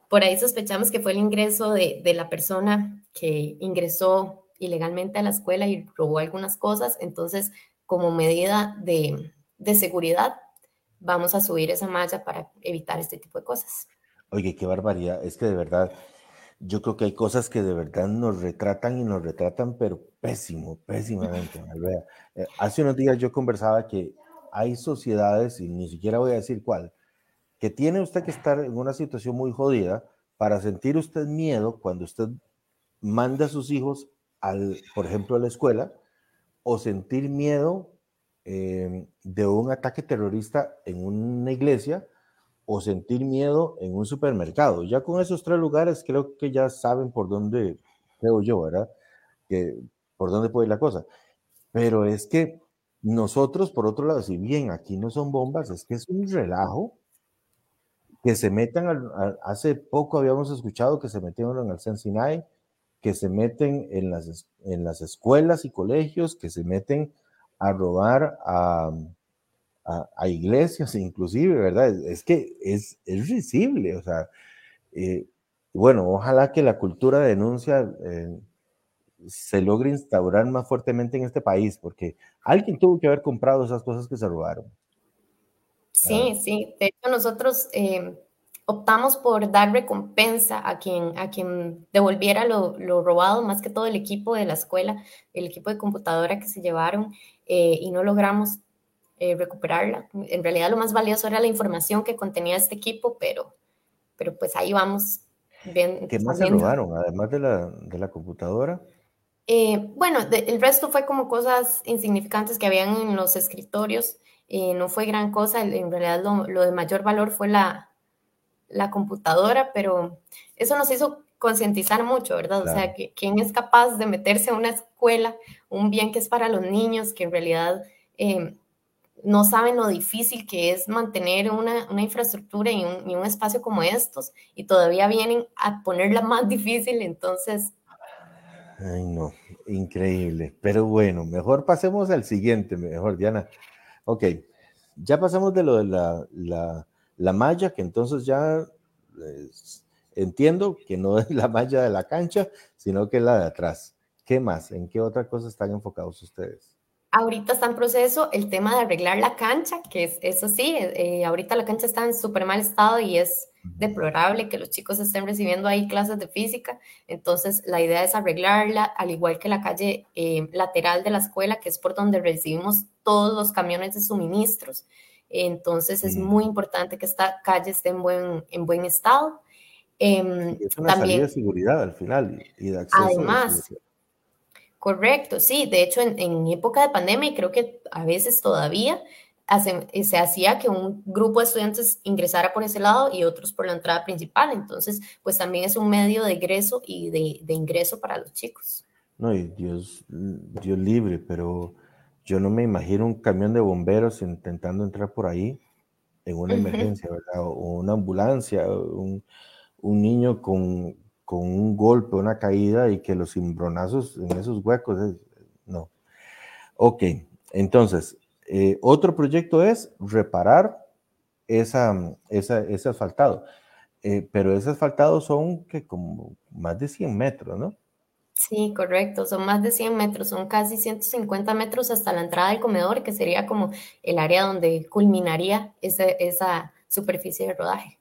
C: Por ahí sospechamos que fue el ingreso de, la persona que ingresó ilegalmente a la escuela y robó algunas cosas. Entonces, como medida de, seguridad, vamos a subir esa malla para evitar este tipo de cosas.
B: Oye, qué barbaridad. Es que de verdad, yo creo que hay cosas que de verdad nos retratan y nos retratan, pero pésimo, pésimamente. Eh, hace unos días yo conversaba que hay sociedades, y ni siquiera voy a decir cuál, que tiene usted que estar en una situación muy jodida para sentir usted miedo cuando usted manda a sus hijos, al, por ejemplo, a la escuela, o sentir miedo em, de un ataque terrorista en una iglesia, o sentir miedo en un supermercado. Ya con esos tres lugares creo que ya saben por dónde, creo yo, ¿verdad? Que, por dónde puede ir la cosa. Pero es que nosotros, por otro lado, si bien aquí no son bombas, es que es un relajo que se metan, hace poco habíamos escuchado que se metieron en el Sensinay, que se meten en las, en las escuelas y colegios, que se meten a robar a, a, iglesias inclusive, ¿verdad? Es, que es, es risible, o sea, eh, bueno, ojalá que la cultura de denuncia eh, se logre instaurar más fuertemente en este país, porque alguien tuvo que haber comprado esas cosas que se robaron.
C: Sí, sí. De hecho, nosotros eh, optamos por dar recompensa a quien, a quien devolviera lo, robado, más que todo el equipo de la escuela, el equipo de computadora que se llevaron eh, y no logramos eh, recuperarla. En realidad lo más valioso era la información que contenía este equipo, pero, pero pues ahí vamos.
B: Bien, ¿Qué más se robaron, además de la, de la computadora?
C: bueno, el resto fue como cosas insignificantes que habían en los escritorios. Eh, no fue gran cosa, en realidad lo, de mayor valor fue la, la, computadora, pero eso nos hizo concientizar mucho, ¿verdad? O sea, que quién es capaz de meterse a una escuela, un bien que es para los niños, que en realidad eh, no saben lo difícil que es mantener una, una infraestructura y un, y un, espacio como estos, y todavía vienen a ponerla más difícil, entonces...
B: Ay, no, increíble. Pero bueno, mejor pasemos al siguiente, mejor, Diana. Ok, ya pasamos de lo de la, la, malla, que entonces ya entiendo que no es la malla de la cancha, sino que es la de atrás. ¿Qué más? ¿En qué otra cosa están enfocados ustedes?
C: Ahorita está en proceso el tema de arreglar la cancha, que es eso sí, eh, ahorita la cancha está en súper mal estado y es deplorable que los chicos estén recibiendo ahí clases de física. Entonces, la idea es arreglarla, al igual que la calle eh, lateral de la escuela, que es por donde recibimos todos los camiones de suministros. Entonces, es muy importante que esta calle esté en buen, en buen estado.
B: Em, es una también, de seguridad al final y de acceso.
C: Además, correcto, sí. De hecho, en, en época de pandemia, y creo que a veces todavía, eh, se hacía que un grupo de estudiantes ingresara por ese lado y otros por la entrada principal. Entonces, pues también es un medio de egreso y de, ingreso para los chicos.
B: No, y Dios, Dios libre, pero yo no me imagino un camión de bomberos intentando entrar por ahí en una emergencia, ¿verdad? O una ambulancia, un, un niño con, con, un golpe, una caída y que los cimbronazos en esos huecos, no. Ok, entonces, eh, otro proyecto es reparar esa, ese asfaltado, eh, pero ese asfaltado son que como más de 100 metros, ¿no?
C: Sí, correcto, son más de 100 metros, son casi 150 metros hasta la entrada del comedor, que sería como el área donde culminaría esa superficie de rodaje.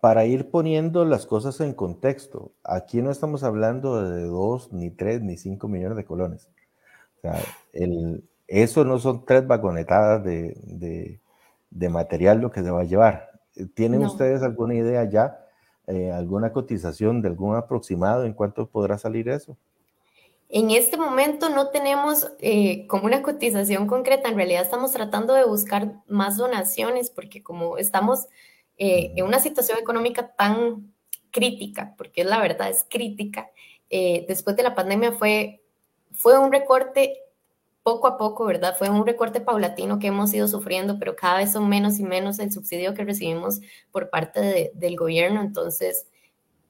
B: Para ir poniendo las cosas en contexto, aquí no estamos hablando de dos, ni tres, ni cinco millones de colones. O sea, el, eso no son tres vagonetadas de, material lo que se va a llevar. ¿Tienen ustedes alguna idea ya, eh, alguna cotización de algún aproximado en cuánto podrá salir eso?
C: En este momento no tenemos eh, como una cotización concreta, en realidad estamos tratando de buscar más donaciones porque como estamos eh, en una situación económica tan crítica, porque la verdad, es crítica, eh, después de la pandemia fue, fue un recorte poco a poco, ¿verdad? Fue un recorte paulatino que hemos ido sufriendo, pero cada vez son menos y menos el subsidio que recibimos por parte del gobierno. Entonces,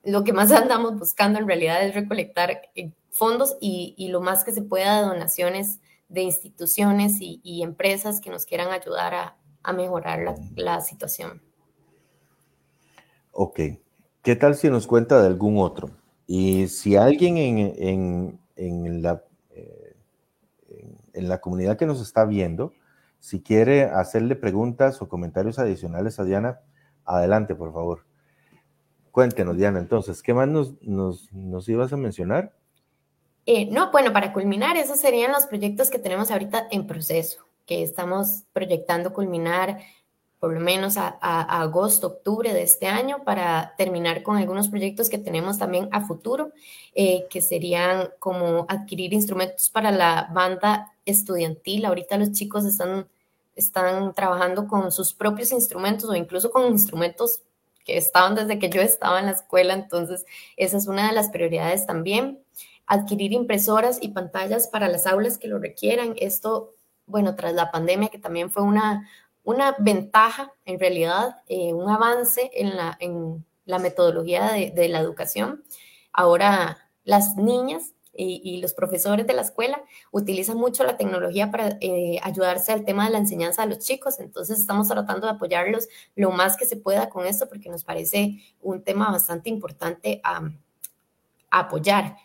C: lo que más andamos buscando en realidad es recolectar eh, fondos y, lo más que se pueda de donaciones de instituciones y, empresas que nos quieran ayudar a, mejorar la situación.
B: Ok. ¿Qué tal si nos cuenta de algún otro? Y si alguien en, en, la, eh, en la comunidad que nos está viendo, si quiere hacerle preguntas o comentarios adicionales a Diana, adelante, por favor. Cuéntenos, Diana, entonces, ¿qué más nos, ibas a mencionar?
C: Eh, no, bueno, para culminar, esos serían los proyectos que tenemos ahorita en proceso, que estamos proyectando culminar por lo menos a, agosto, octubre de este año para terminar con algunos proyectos que tenemos también a futuro, eh, que serían como adquirir instrumentos para la banda estudiantil. Ahorita los chicos están, están trabajando con sus propios instrumentos o incluso con instrumentos que estaban desde que yo estaba en la escuela, entonces esa es una de las prioridades también. Adquirir impresoras y pantallas para las aulas que lo requieran. Esto, bueno, tras la pandemia, que también fue una, una ventaja, en realidad, eh, un avance en la, en la metodología de, la educación. Ahora las niñas y, los profesores de la escuela utilizan mucho la tecnología para eh, ayudarse al tema de la enseñanza a los chicos. Entonces estamos tratando de apoyarlos lo más que se pueda con esto porque nos parece un tema bastante importante a apoyar.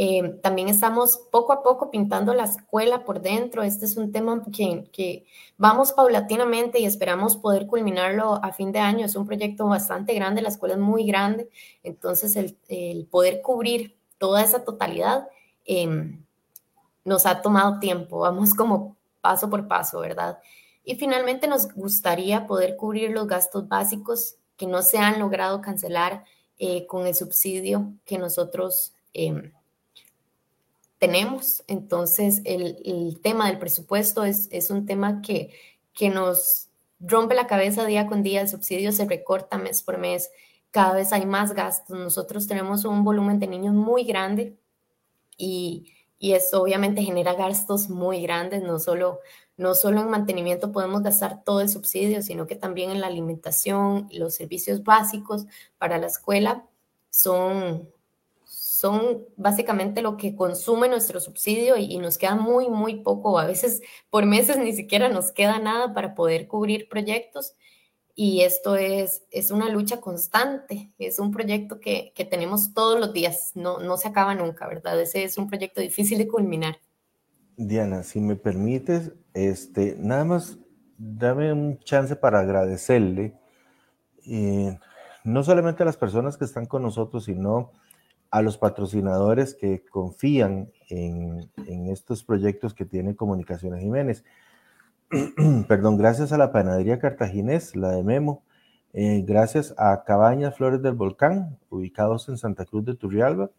C: Eh, también estamos poco a poco pintando la escuela por dentro. Este es un tema que, que, vamos paulatinamente y esperamos poder culminarlo a fin de año. Es un proyecto bastante grande, la escuela es muy grande, entonces el, el poder cubrir toda esa totalidad em, nos ha tomado tiempo. Vamos como paso por paso, ¿verdad? Y finalmente nos gustaría poder cubrir los gastos básicos que no se han logrado cancelar eh, con el subsidio que nosotros... Eh, tenemos. Entonces, el, tema del presupuesto es, es un tema que, que nos rompe la cabeza día con día, el subsidio se recorta mes por mes, cada vez hay más gastos. Nosotros tenemos un volumen de niños muy grande y, y eso obviamente genera gastos muy grandes, no solo, no solo en mantenimiento podemos gastar todo el subsidio, sino que también en la alimentación, los servicios básicos para la escuela son, son básicamente lo que consume nuestro subsidio y, nos queda muy, muy poco. A veces por meses ni siquiera nos queda nada para poder cubrir proyectos. Y esto es, es una lucha constante, es un proyecto que, que tenemos todos los días, no, no se acaba nunca, ¿verdad? Ese es un proyecto difícil de culminar.
B: Diana, si me permites, este, nada más dame un chance para agradecerle, eh, no solamente a las personas que están con nosotros, sino a los patrocinadores que confían en, estos proyectos que tiene Comunicaciones Jiménez. Perdón, gracias a la panadería cartaginés, la de Memo, eh, gracias a Cabañas Flores del Volcán, ubicados en Santa Cruz de Turrialba,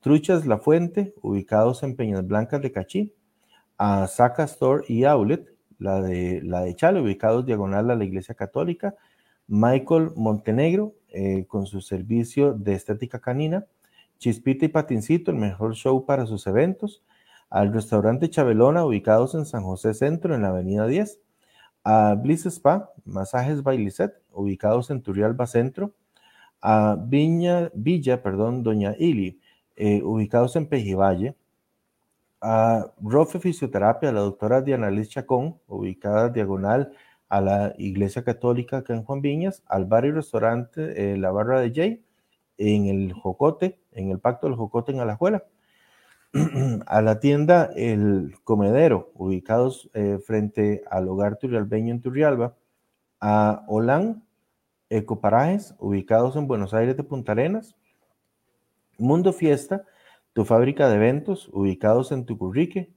B: Truchas La Fuente, ubicados en Peñas Blancas de Cachí, a Saca Store y Outlet, la de, la de Chale, ubicados diagonal a la Iglesia Católica, Michael Montenegro, eh, con su servicio de estética canina, Chispita y Patincito, el mejor show para sus eventos, al restaurante Chabelona, ubicados en San José Centro, en la avenida 10, a Bliss Spa, masajes Bailicet, ubicados en Turrialba Centro, a Viña, Villa, perdón, Doña Ili, eh, ubicados en Pejivalle, a Rofe Fisioterapia, la doctora Diana Liz Chacón, ubicada diagonal a la Iglesia Católica acá en Juan Viñas, al bar y restaurante eh, La Barra de Jay, en el Jocote, en el Pacto del Jocote en Alajuela. a la tienda El Comedero, ubicados eh, frente al Hogar Turrialbeño en Turrialba, a Olán Ecoparajes, ubicados en Buenos Aires de Punta Arenas, Mundo Fiesta, tu fábrica de eventos, ubicados en Tucurrique,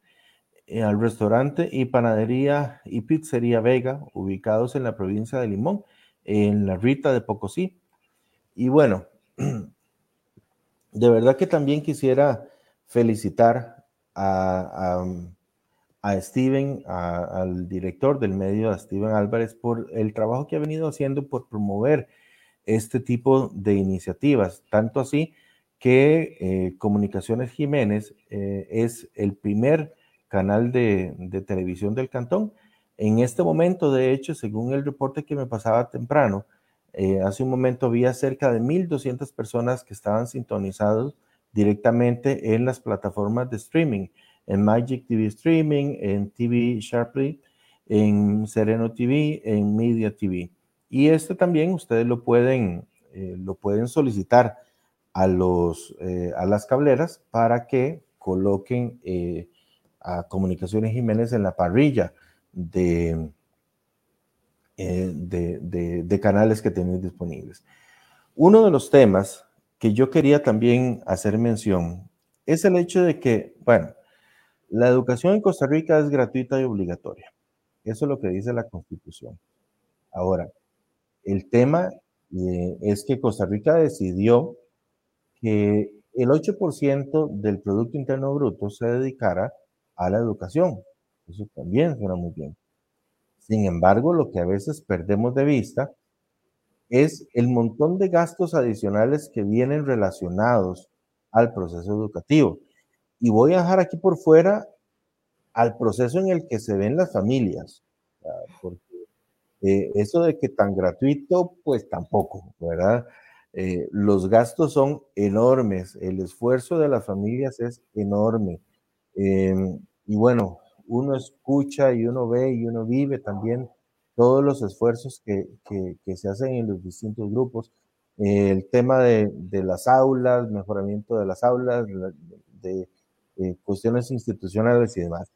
B: eh, al restaurante y panadería y pizzería Vega, ubicados en la provincia de Limón, en la Rita de Pocosí. Y bueno, de verdad que también quisiera felicitar a, Steven, al director del medio, a Steven Álvarez, por el trabajo que ha venido haciendo por promover este tipo de iniciativas. Tanto así que eh, Comunicaciones Jiménez eh, es el primer canal de, televisión del cantón. En este momento, de hecho, según el reporte que me pasaba temprano, eh, hace un momento había cerca de 1.200 personas que estaban sintonizados directamente en las plataformas de streaming, en Magic TV Streaming, en TV Sharply, en Sereno TV, en Media TV. Y esto también ustedes lo pueden, eh, lo pueden solicitar a, los, eh, a las cableras para que coloquen a Comunicaciones Jiménez en la parrilla de, eh, de, canales que tenéis disponibles. Uno de los temas que yo quería también hacer mención es el hecho de que, bueno, la educación en Costa Rica es gratuita y obligatoria. Eso es lo que dice la Constitución. Ahora, el tema eh, es que Costa Rica decidió que el 8% del Producto Interno Bruto se dedicara a la educación. Eso también suena muy bien. Sin embargo, lo que a veces perdemos de vista es el montón de gastos adicionales que vienen relacionados al proceso educativo. Y voy a dejar aquí por fuera al proceso en el que se ven las familias, porque eh, eso de que tan gratuito, pues tampoco, ¿verdad? Eh, los gastos son enormes, el esfuerzo de las familias es enorme. Em, y bueno, uno escucha y uno ve y uno vive también todos los esfuerzos que, que, se hacen en los distintos grupos. el tema de, de, las aulas, mejoramiento de las aulas, de, eh, cuestiones institucionales y demás.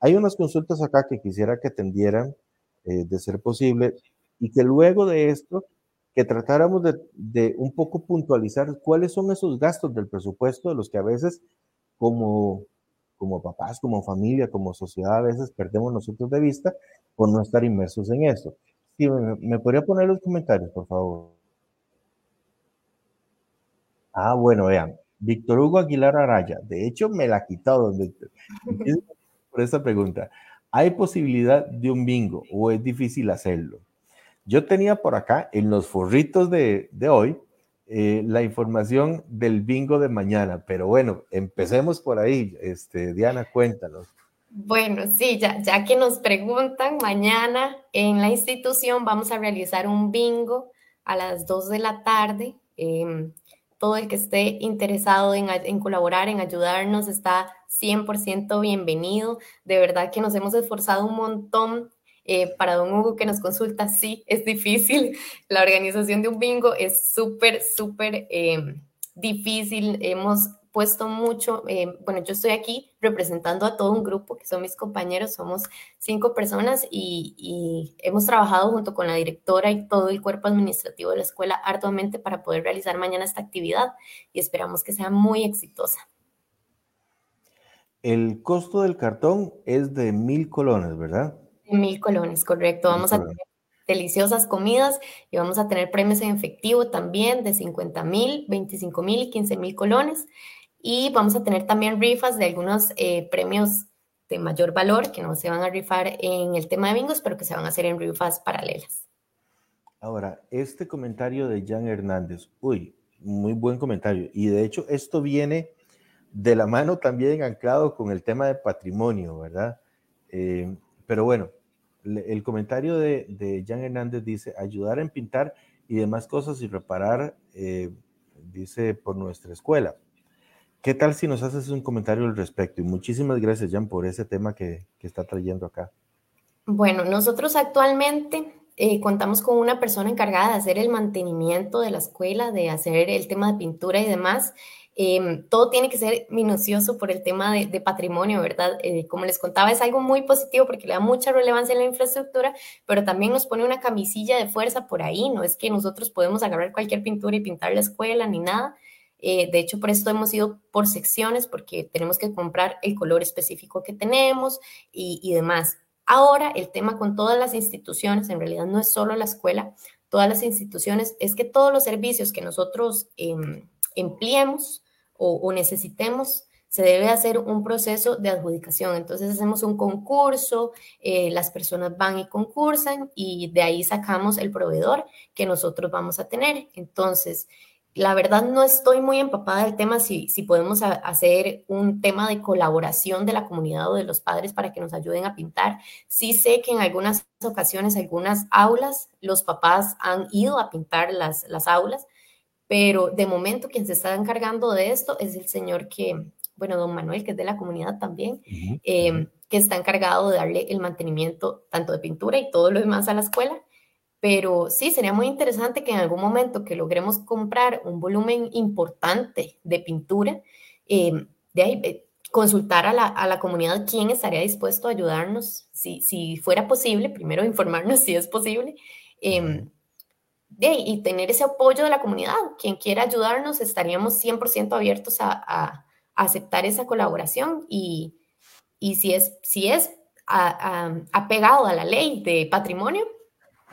B: Hay unas consultas acá que quisiera que atendieran, eh, de ser posible, y que luego de esto, que tratáramos de, de un poco puntualizar cuáles son esos gastos del presupuesto de los que a veces como como papás, como familia, como sociedad, a veces perdemos nosotros de vista por no estar inmersos en esto. Sí, me, podría poner los comentarios, por favor. Ah, bueno, vean. Víctor Hugo Aguilar Araya. De hecho, me la quitó, Víctor. por esta pregunta. ¿Hay posibilidad de un bingo o es difícil hacerlo? Yo tenía por acá en los forritos de, de hoy eh, la información del bingo de mañana. Pero bueno, empecemos por ahí. Este, Diana, cuéntanos.
C: Bueno, sí, ya, ya que nos preguntan, mañana en la institución vamos a realizar un bingo a las 2 de la tarde. Em, todo el que esté interesado en, en, colaborar, en ayudarnos, está 100% bienvenido. De verdad que nos hemos esforzado un montón eh, para don Hugo que nos consulta, sí, es difícil. La organización de un bingo es súper, súper em, difícil. Hemos puesto mucho, em, bueno, yo estoy aquí representando a todo un grupo que son mis compañeros, somos cinco personas y, y, hemos trabajado junto con la directora y todo el cuerpo administrativo de la escuela arduamente para poder realizar mañana esta actividad y esperamos que sea muy exitosa.
B: El costo del cartón es de mil colones, ¿verdad?
C: Mil colones, correcto. Vamos a tener deliciosas comidas y vamos a tener premios en efectivo también de 50 mil, 25 mil y 15 mil colones. Y vamos a tener también rifas de algunos eh, premios de mayor valor que no se van a rifar en el tema de bingos, pero que se van a hacer en rifas paralelas.
B: Ahora, este comentario de Jan Hernández, uy, muy buen comentario. Y de hecho, esto viene de la mano también anclado con el tema de patrimonio, ¿verdad? Eh, pero bueno, el comentario de, de Jan Hernández dice, ayudar en pintar y demás cosas y reparar, eh, dice, por nuestra escuela. ¿Qué tal si nos haces un comentario al respecto? Y muchísimas gracias, Jan, por ese tema que, que está trayendo acá.
C: Bueno, nosotros actualmente eh, contamos con una persona encargada de hacer el mantenimiento de la escuela, de hacer el tema de pintura y demás. Em, todo tiene que ser minucioso por el tema de, patrimonio, ¿verdad? Eh, como les contaba, es algo muy positivo porque le da mucha relevancia a la infraestructura, pero también nos pone una camisilla de fuerza por ahí, no es que nosotros podemos agarrar cualquier pintura y pintar la escuela ni nada. Eh, de hecho, por esto hemos ido por secciones porque tenemos que comprar el color específico que tenemos y, y demás. Ahora, el tema con todas las instituciones, en realidad no es solo la escuela, todas las instituciones, es que todos los servicios que nosotros em, empleemos o, necesitemos, se debe hacer un proceso de adjudicación. Entonces hacemos un concurso, eh, las personas van y concursan y de ahí sacamos el proveedor que nosotros vamos a tener. Entonces, la verdad no estoy muy empapada del tema si, si podemos hacer un tema de colaboración de la comunidad o de los padres para que nos ayuden a pintar. Sí sé que en algunas ocasiones, algunas aulas, los papás han ido a pintar las, las aulas, pero de momento quien se está encargando de esto es el señor que, bueno, don Manuel, que es de la comunidad también, em, que está encargado de darle el mantenimiento tanto de pintura y todo lo demás a la escuela. Pero sí, sería muy interesante que en algún momento que logremos comprar un volumen importante de pintura, em, de ahí, eh, consultar a la, a la, comunidad quién estaría dispuesto a ayudarnos, si, si fuera posible, primero informarnos si es posible, eh, y tener ese apoyo de la comunidad. Quien quiera ayudarnos, estaríamos 100% abiertos a, aceptar esa colaboración y, si es, si es apegado a la ley de patrimonio,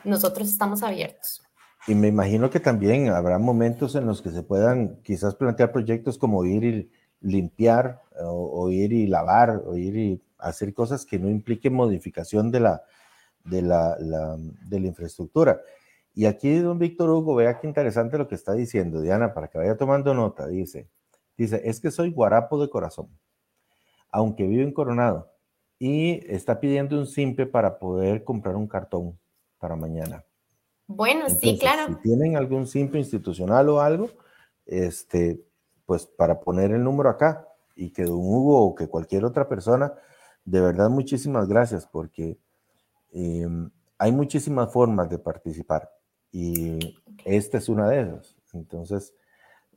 C: nosotros estamos abiertos.
B: Y me imagino que también habrá momentos en los que se puedan quizás plantear proyectos como ir y limpiar o, ir y lavar o ir y hacer cosas que no impliquen modificación de la, de la, de la infraestructura. Y aquí don Víctor Hugo, vea qué interesante lo que está diciendo, Diana, para que vaya tomando nota, dice, dice, es que soy guarapo de corazón, aunque vivo en Coronado, y está pidiendo un simple para poder comprar un cartón para mañana.
C: Bueno, sí, claro.
B: Si tienen algún simple institucional o algo, este, pues para poner el número acá y que don Hugo o que cualquier otra persona, de verdad muchísimas gracias porque em, hay muchísimas formas de participar y esta es una de esas. Entonces,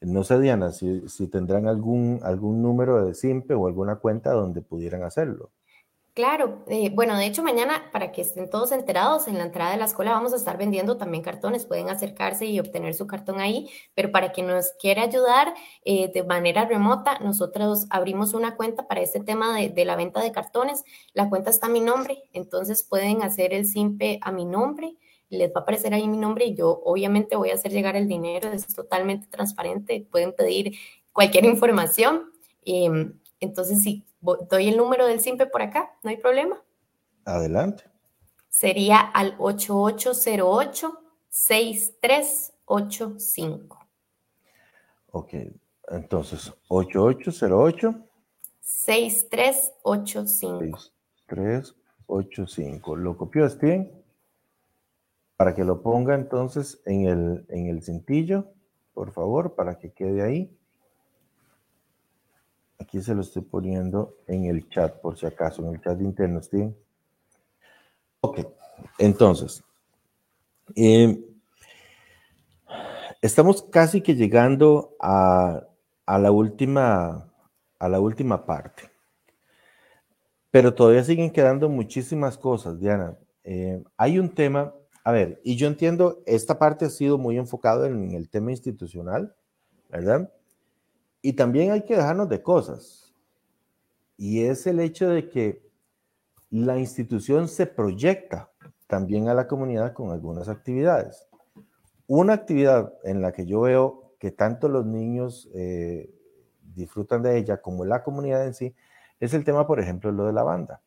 B: no sé, Diana, si, tendrán algún, algún número de SIMPE o alguna cuenta donde pudieran hacerlo.
C: Claro, eh, bueno, de hecho mañana, para que estén todos enterados, en la entrada de la escuela vamos a estar vendiendo también cartones, pueden acercarse y obtener su cartón ahí, pero para que nos quiera ayudar eh, de manera remota, nosotros abrimos una cuenta para este tema de, de, la venta de cartones, la cuenta está a mi nombre, entonces pueden hacer el SIMPE a mi nombre, les va a aparecer ahí mi nombre y yo obviamente voy a hacer llegar el dinero, es totalmente transparente, pueden pedir cualquier información. Entonces, si doy el número del SIMPE por acá, no hay problema.
B: Adelante.
C: Sería al 8808-6385.
B: Ok, entonces 8808.
C: 6385.
B: 6385. ¿Lo copió Steven? Para que lo ponga entonces en el, en el cintillo, por favor, para que quede ahí. Aquí se lo estoy poniendo en el chat, por si acaso, en el chat interno, ¿sí? Ok, entonces, em, estamos casi que llegando a, la última, a la última parte. Pero todavía siguen quedando muchísimas cosas, Diana. Eh, hay un tema a ver, y yo entiendo, esta parte ha sido muy enfocado en el tema institucional, ¿verdad? Y también hay que dejarnos de cosas. Y es el hecho de que la institución se proyecta también a la comunidad con algunas actividades. Una actividad en la que yo veo que tanto los niños eh, disfrutan de ella como la comunidad en sí, es el tema, por ejemplo, lo de la banda.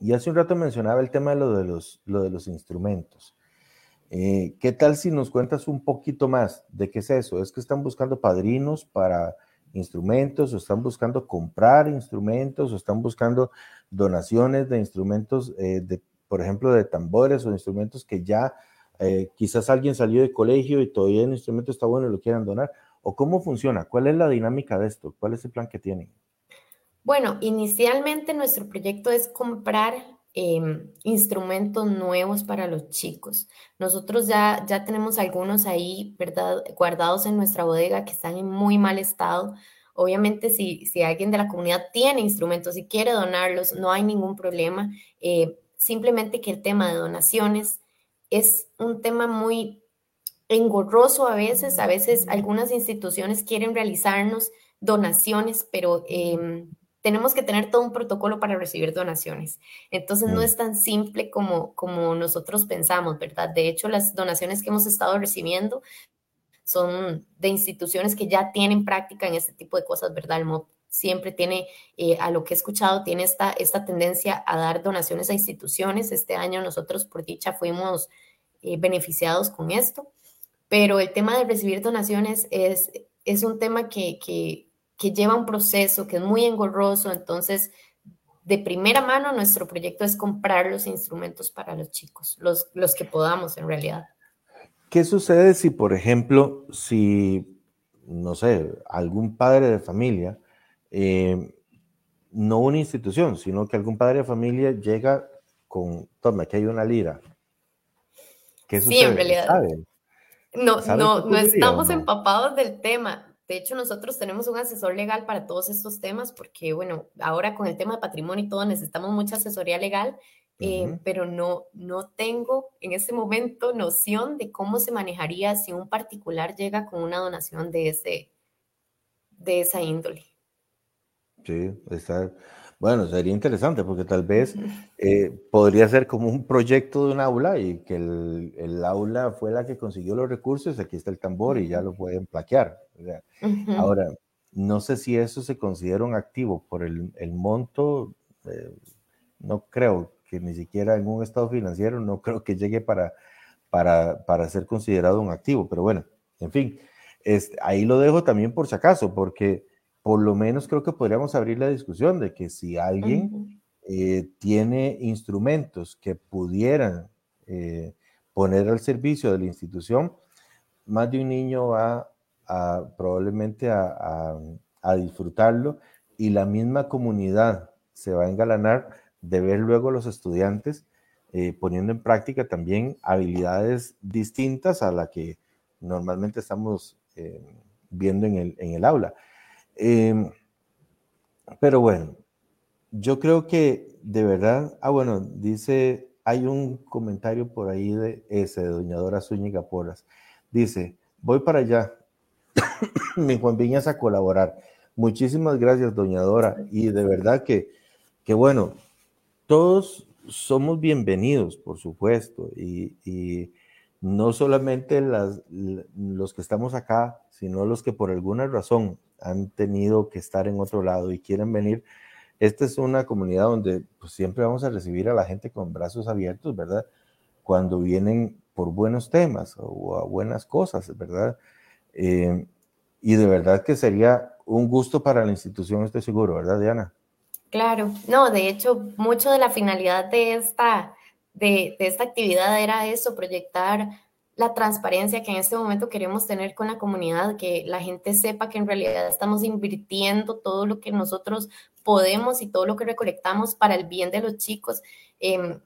B: Y hace un rato mencionaba el tema de lo de los, lo de los instrumentos. Eh, ¿Qué tal si nos cuentas un poquito más de qué es eso? ¿Es que están buscando padrinos para instrumentos o están buscando comprar instrumentos o están buscando donaciones de instrumentos, eh, de, por ejemplo, de tambores o instrumentos que ya eh, quizás alguien salió de colegio y todavía el instrumento está bueno y lo quieran donar? ¿O cómo funciona? ¿Cuál es la dinámica de esto? ¿Cuál es el plan que tienen?
C: Bueno, inicialmente nuestro proyecto es comprar em, instrumentos nuevos para los chicos. Nosotros ya, ya tenemos algunos ahí, ¿verdad? Guardados en nuestra bodega que están en muy mal estado. Obviamente, si, si alguien de la comunidad tiene instrumentos y quiere donarlos, no hay ningún problema. Eh, simplemente que el tema de donaciones es un tema muy engorroso a veces. A veces algunas instituciones quieren realizarnos donaciones, pero em, tenemos que tener todo un protocolo para recibir donaciones. Entonces no mm. es tan simple como, como nosotros pensamos, ¿verdad? De hecho, las donaciones que hemos estado recibiendo son de instituciones que ya tienen práctica en este tipo de cosas, ¿verdad? El MOP siempre tiene, eh, a lo que he escuchado, tiene esta, esta tendencia a dar donaciones a instituciones. Este año nosotros, por dicha, fuimos eh, beneficiados con esto, pero el tema de recibir donaciones es, es un tema que, que que lleva un proceso que es muy engorroso, entonces de primera mano nuestro proyecto es comprar los instrumentos para los chicos, los, los que podamos en realidad.
B: ¿Qué sucede si, por ejemplo, si, no sé, algún padre de familia, eh, no una institución, sino que algún padre de familia llega con, toma, aquí hay una lira.
C: ¿Qué sucede? Sí, en realidad. No, no, no estamos empapados del tema. De hecho, nosotros tenemos un asesor legal para todos estos temas porque, bueno, ahora con el tema de patrimonio y todo necesitamos mucha asesoría legal, eh, pero no, no tengo en este momento noción de cómo se manejaría si un particular llega con una donación de, ese, de esa índole.
B: Sí, está, bueno, sería interesante porque tal vez eh, podría ser como un proyecto de un aula y que el, el, aula fue la que consiguió los recursos, aquí está el tambor y ya lo pueden plaquear. Ahora, no sé si eso se considera un activo por el, el monto, eh, no creo que ni siquiera en un estado financiero, no creo que llegue para, para, para ser considerado un activo, pero bueno, en fin, este, ahí lo dejo también por si acaso, porque por lo menos creo que podríamos abrir la discusión de que si alguien eh, tiene instrumentos que pudieran eh, poner al servicio de la institución, más de un niño va a, probablemente a, disfrutarlo y la misma comunidad se va a engalanar de ver luego a los estudiantes eh, poniendo en práctica también habilidades distintas a la que normalmente estamos viendo en el, en el aula. Em, pero bueno, yo creo que de verdad, ah, bueno, dice, hay un comentario por ahí de ese, de Doña Dora Zúñiga Porras. Dice, voy para allá, mi Juan Viñas a colaborar. Muchísimas gracias, Doña Dora. Y de verdad que, que bueno, todos somos bienvenidos, por supuesto, y, y no solamente los que estamos acá, sino los que por alguna razón han tenido que estar en otro lado y quieren venir. Esta es una comunidad donde pues, siempre vamos a recibir a la gente con brazos abiertos, ¿verdad? Cuando vienen por buenos temas o a buenas cosas, ¿verdad? Eh, y de verdad que sería un gusto para la institución, estoy seguro, ¿verdad, Diana?
C: Claro, no, de hecho, mucho de la finalidad de esta, de, esta actividad era eso, proyectar la transparencia que en este momento queremos tener con la comunidad, que la gente sepa que en realidad estamos invirtiendo todo lo que nosotros podemos y todo lo que recolectamos para el bien de los chicos. Em,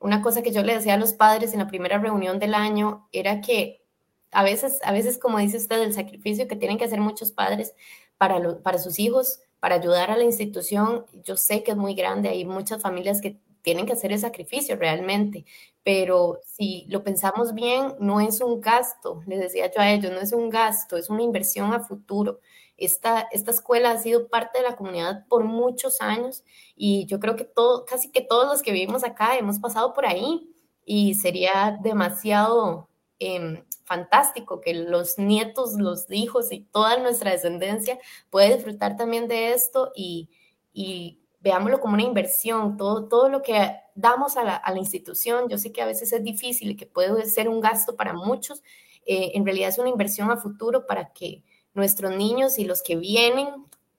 C: una cosa que yo le decía a los padres en la primera reunión del año era que a veces, a veces como dice usted, el sacrificio que tienen que hacer muchos padres para, para sus hijos, para ayudar a la institución, yo sé que es muy grande, hay muchas familias que tienen que hacer el sacrificio realmente, pero si lo pensamos bien, no es un gasto, les decía yo a ellos, no es un gasto, es una inversión a futuro. Esta, esta escuela ha sido parte de la comunidad por muchos años y yo creo que todo, casi que todos los que vivimos acá hemos pasado por ahí y sería demasiado em, fantástico que los nietos, los hijos y toda nuestra descendencia pueda disfrutar también de esto y, y veámoslo como una inversión, todo, todo lo que damos a la, institución, yo sé que a veces es difícil y que puede ser un gasto para muchos, eh, en realidad es una inversión a futuro para que nuestros niños y los que vienen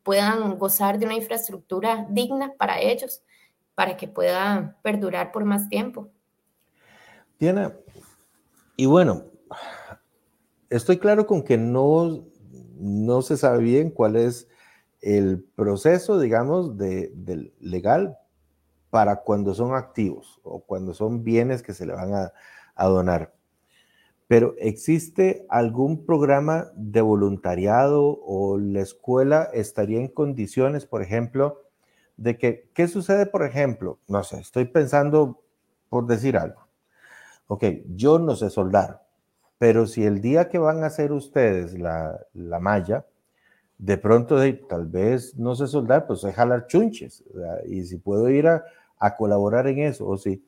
C: puedan gozar de una infraestructura digna para ellos, para que pueda perdurar por más tiempo.
B: Diana, y bueno, estoy claro con que no, no se sabe bien cuál es el proceso, digamos, de, legal para cuando son activos o cuando son bienes que se le van a, donar. Pero ¿existe algún programa de voluntariado o la escuela estaría en condiciones, por ejemplo, de que, ¿qué sucede, por ejemplo? No sé, estoy pensando por decir algo. Ok, yo no sé soldar, pero si el día que van a hacer ustedes la malla, de pronto tal vez no sé soldar, pues sé jalar chunches. Y si puedo ir a, colaborar en eso, o si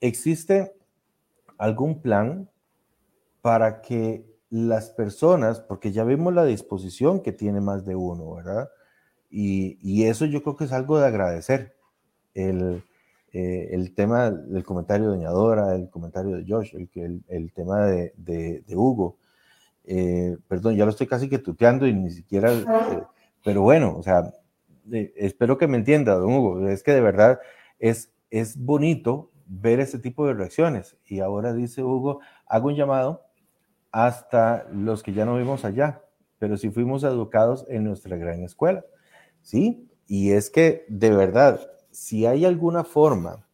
B: existe algún plan para que las personas, porque ya vimos la disposición que tiene más de uno, ¿verdad? Y, eso yo creo que es algo de agradecer. El, eh, tema del comentario de Doñadora, el comentario de Josh, el, el, tema de, de, Hugo. Eh, perdón, ya lo estoy casi que tuteando y ni siquiera, eh, pero bueno, o sea, espero que me entienda, don Hugo, es que de verdad es, es bonito ver ese tipo de reacciones. Y ahora dice Hugo, hago un llamado hasta los que ya no vivimos allá, pero sí fuimos educados en nuestra gran escuela. ¿Sí? Y es que, de verdad, si hay alguna forma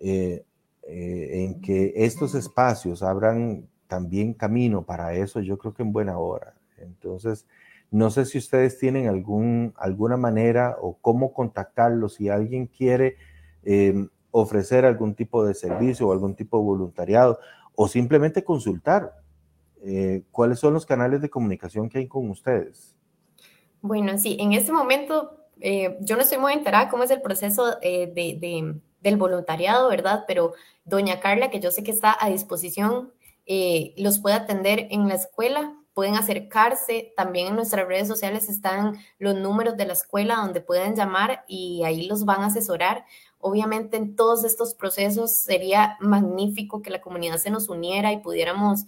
B: eh, eh, en que estos espacios abran también camino para eso, yo creo que en buena hora. Entonces, no sé si ustedes tienen algún, alguna manera o cómo contactarlos, si alguien quiere em, ofrecer algún tipo de servicio o algún tipo de voluntariado o simplemente consultar eh, cuáles son los canales de comunicación que hay con ustedes.
C: Bueno, sí, en este momento eh, yo no estoy muy enterada cómo es el proceso eh, de, del voluntariado, ¿verdad? Pero doña Carla, que yo sé que está a disposición, los puede atender en la escuela, pueden acercarse, también en nuestras redes sociales están los números de la escuela donde pueden llamar y ahí los van a asesorar. Obviamente en todos estos procesos sería magnífico que la comunidad se nos uniera y pudiéramos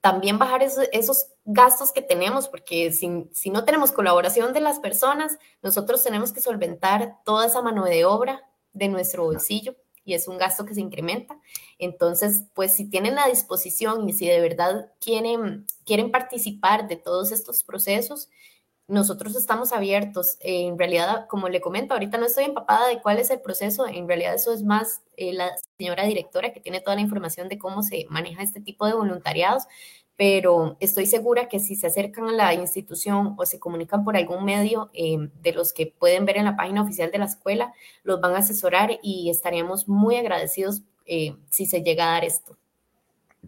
C: también bajar esos, gastos que tenemos, porque si, si, no tenemos colaboración de las personas, nosotros tenemos que solventar toda esa mano de obra de nuestro bolsillo y es un gasto que se incrementa. Entonces, pues si tienen la disposición y si de verdad quieren, quieren participar de todos estos procesos, nosotros estamos abiertos. en realidad, como le comento, ahorita no estoy empapada de cuál es el proceso. En realidad, eso es más eh, la señora directora que tiene toda la información de cómo se maneja este tipo de voluntariados. Pero estoy segura que si se acercan a la institución o se comunican por algún medio eh, de los que pueden ver en la página oficial de la escuela, los van a asesorar y estaríamos muy agradecidos eh, si se llega a dar esto.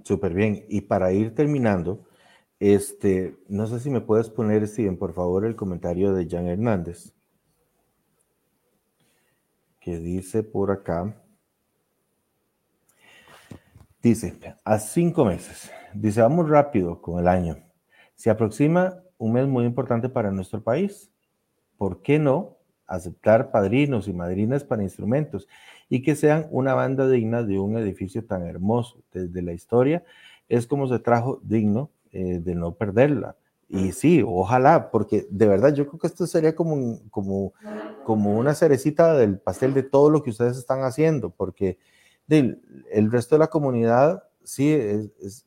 B: Súper bien. Y para ir terminando, este, no sé si me puedes poner, por favor, el comentario de Jan Hernández, que dice por acá, dice, a cinco meses, dice, vamos rápido con el año. Se aproxima un mes muy importante para nuestro país. ¿Por qué no aceptar padrinos y madrinas para instrumentos y que sean una banda digna de un edificio tan hermoso? Desde la historia es como se trajo digno eh, de no perderla. Y sí, ojalá, porque de verdad yo creo que esto sería como, como, como una cerecita del pastel de todo lo que ustedes están haciendo, porque el resto de la comunidad sí es,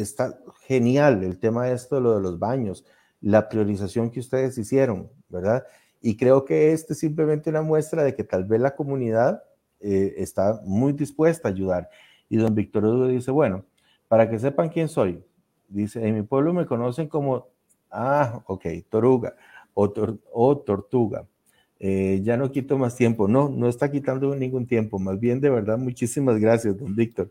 B: está genial el tema esto, lo de los baños, la priorización que ustedes hicieron, ¿verdad? Y creo que este es simplemente una muestra de que tal vez la comunidad eh, está muy dispuesta a ayudar. Y don Víctor Hugo dice, bueno, para que sepan quién soy, Dice, en mi pueblo me conocen como, ah, ok, toruga o, tortuga. Eh, ya no quito más tiempo. No, no está quitando ningún tiempo. Más bien, de verdad, muchísimas gracias, don Víctor.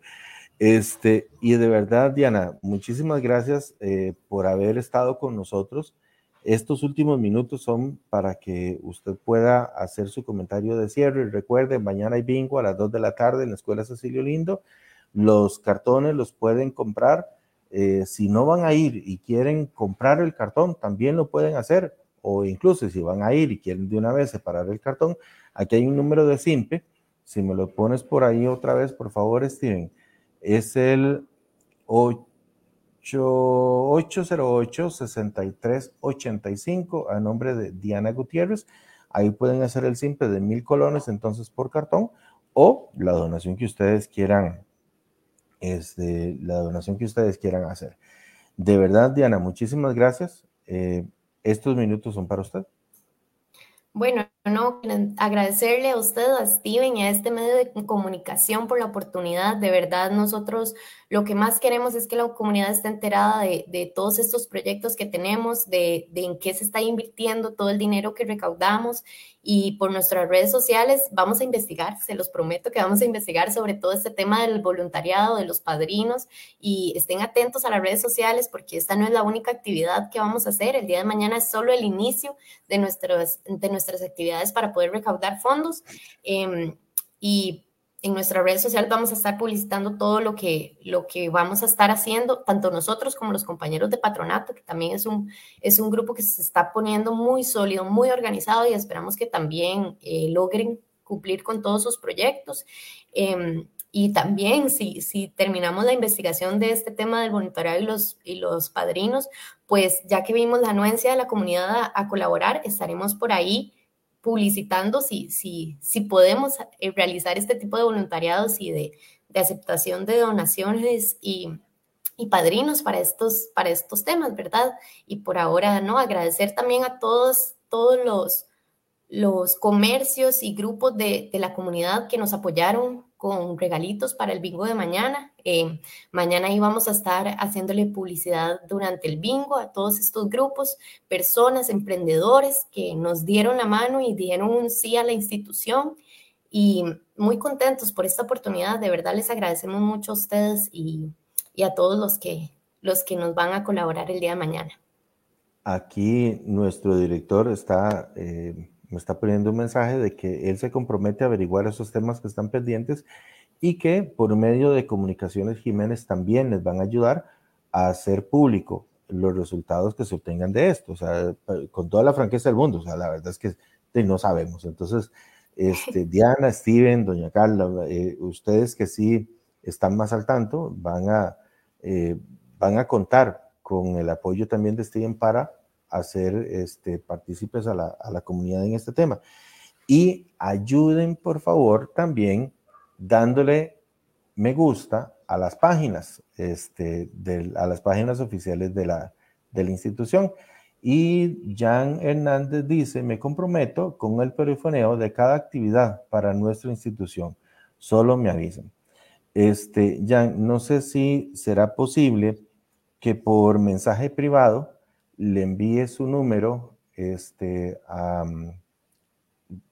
B: Este, y de verdad, Diana, muchísimas gracias eh, por haber estado con nosotros. Estos últimos minutos son para que usted pueda hacer su comentario de cierre. Recuerde, mañana hay bingo a las 2 de la tarde en la Escuela Cecilio Lindo. Los cartones los pueden comprar eh, si no van a ir y quieren comprar el cartón, también lo pueden hacer. O incluso si van a ir y quieren de una vez separar el cartón, aquí hay un número de SIMPE. Si me lo pones por ahí otra vez, por favor, Steven. Es el 808-6385 a nombre de Diana Gutiérrez. Ahí pueden hacer el SIMPE de mil colones entonces por cartón o la donación que ustedes quieran este, la donación que ustedes quieran hacer. De verdad, Diana, muchísimas gracias. Eh, estos minutos son para usted.
C: Bueno, no, agradecerle a usted, a Steven y a este medio de comunicación por la oportunidad. De verdad, nosotros lo que más queremos es que la comunidad esté enterada de, todos estos proyectos que tenemos, de, de, en qué se está invirtiendo todo el dinero que recaudamos y por nuestras redes sociales vamos a investigar, se los prometo que vamos a investigar sobre todo este tema del voluntariado, de los padrinos y estén atentos a las redes sociales porque esta no es la única actividad que vamos a hacer. El día de mañana es solo el inicio de, nuestros, de nuestras actividades para poder recaudar fondos. Eh, y en nuestras redes sociales vamos a estar publicitando todo lo que, lo que vamos a estar haciendo, tanto nosotros como los compañeros de patronato, que también es un, es un grupo que se está poniendo muy sólido, muy organizado y esperamos que también eh, logren cumplir con todos sus proyectos. Em, y también si, si terminamos la investigación de este tema del voluntariado y los, y los padrinos, pues ya que vimos la anuencia de la comunidad a colaborar, estaremos por ahí publicitando si, si, si podemos eh, realizar este tipo de voluntariados y de, de aceptación de donaciones y, y, padrinos para estos, para estos temas, ¿verdad? Y por ahora, ¿no? Agradecer también a todos, todos los, los comercios y grupos de, de la comunidad que nos apoyaron con regalitos para el bingo de mañana. Eh, mañana íbamos a estar haciéndole publicidad durante el bingo a todos estos grupos, personas, emprendedores que nos dieron la mano y dieron un sí a la institución. Y muy contentos por esta oportunidad. De verdad les agradecemos mucho a ustedes y, y a todos los que, los que nos van a colaborar el día de mañana.
B: Aquí nuestro director está... Eh me está poniendo un mensaje de que él se compromete a averiguar esos temas que están pendientes y que por medio de Comunicaciones Jiménez también les van a ayudar a hacer público los resultados que se obtengan de esto, o sea, con toda la franqueza del mundo, o sea, la verdad es que no sabemos. Entonces, este, Diana, Steven, Doña Carla, eh, ustedes que sí están más al tanto, van a, eh, van a contar con el apoyo también de Steven para hacer este, partícipes a la, a la comunidad en este tema. Y ayuden, por favor, también dándole me gusta a las páginas, este, a las páginas oficiales de la, de la institución. Y Jan Hernández dice, me comprometo con el perifoneo de cada actividad para nuestra institución. Solo me avisan. Este, Jan, no sé si será posible que por mensaje privado le envíe su número, este, a,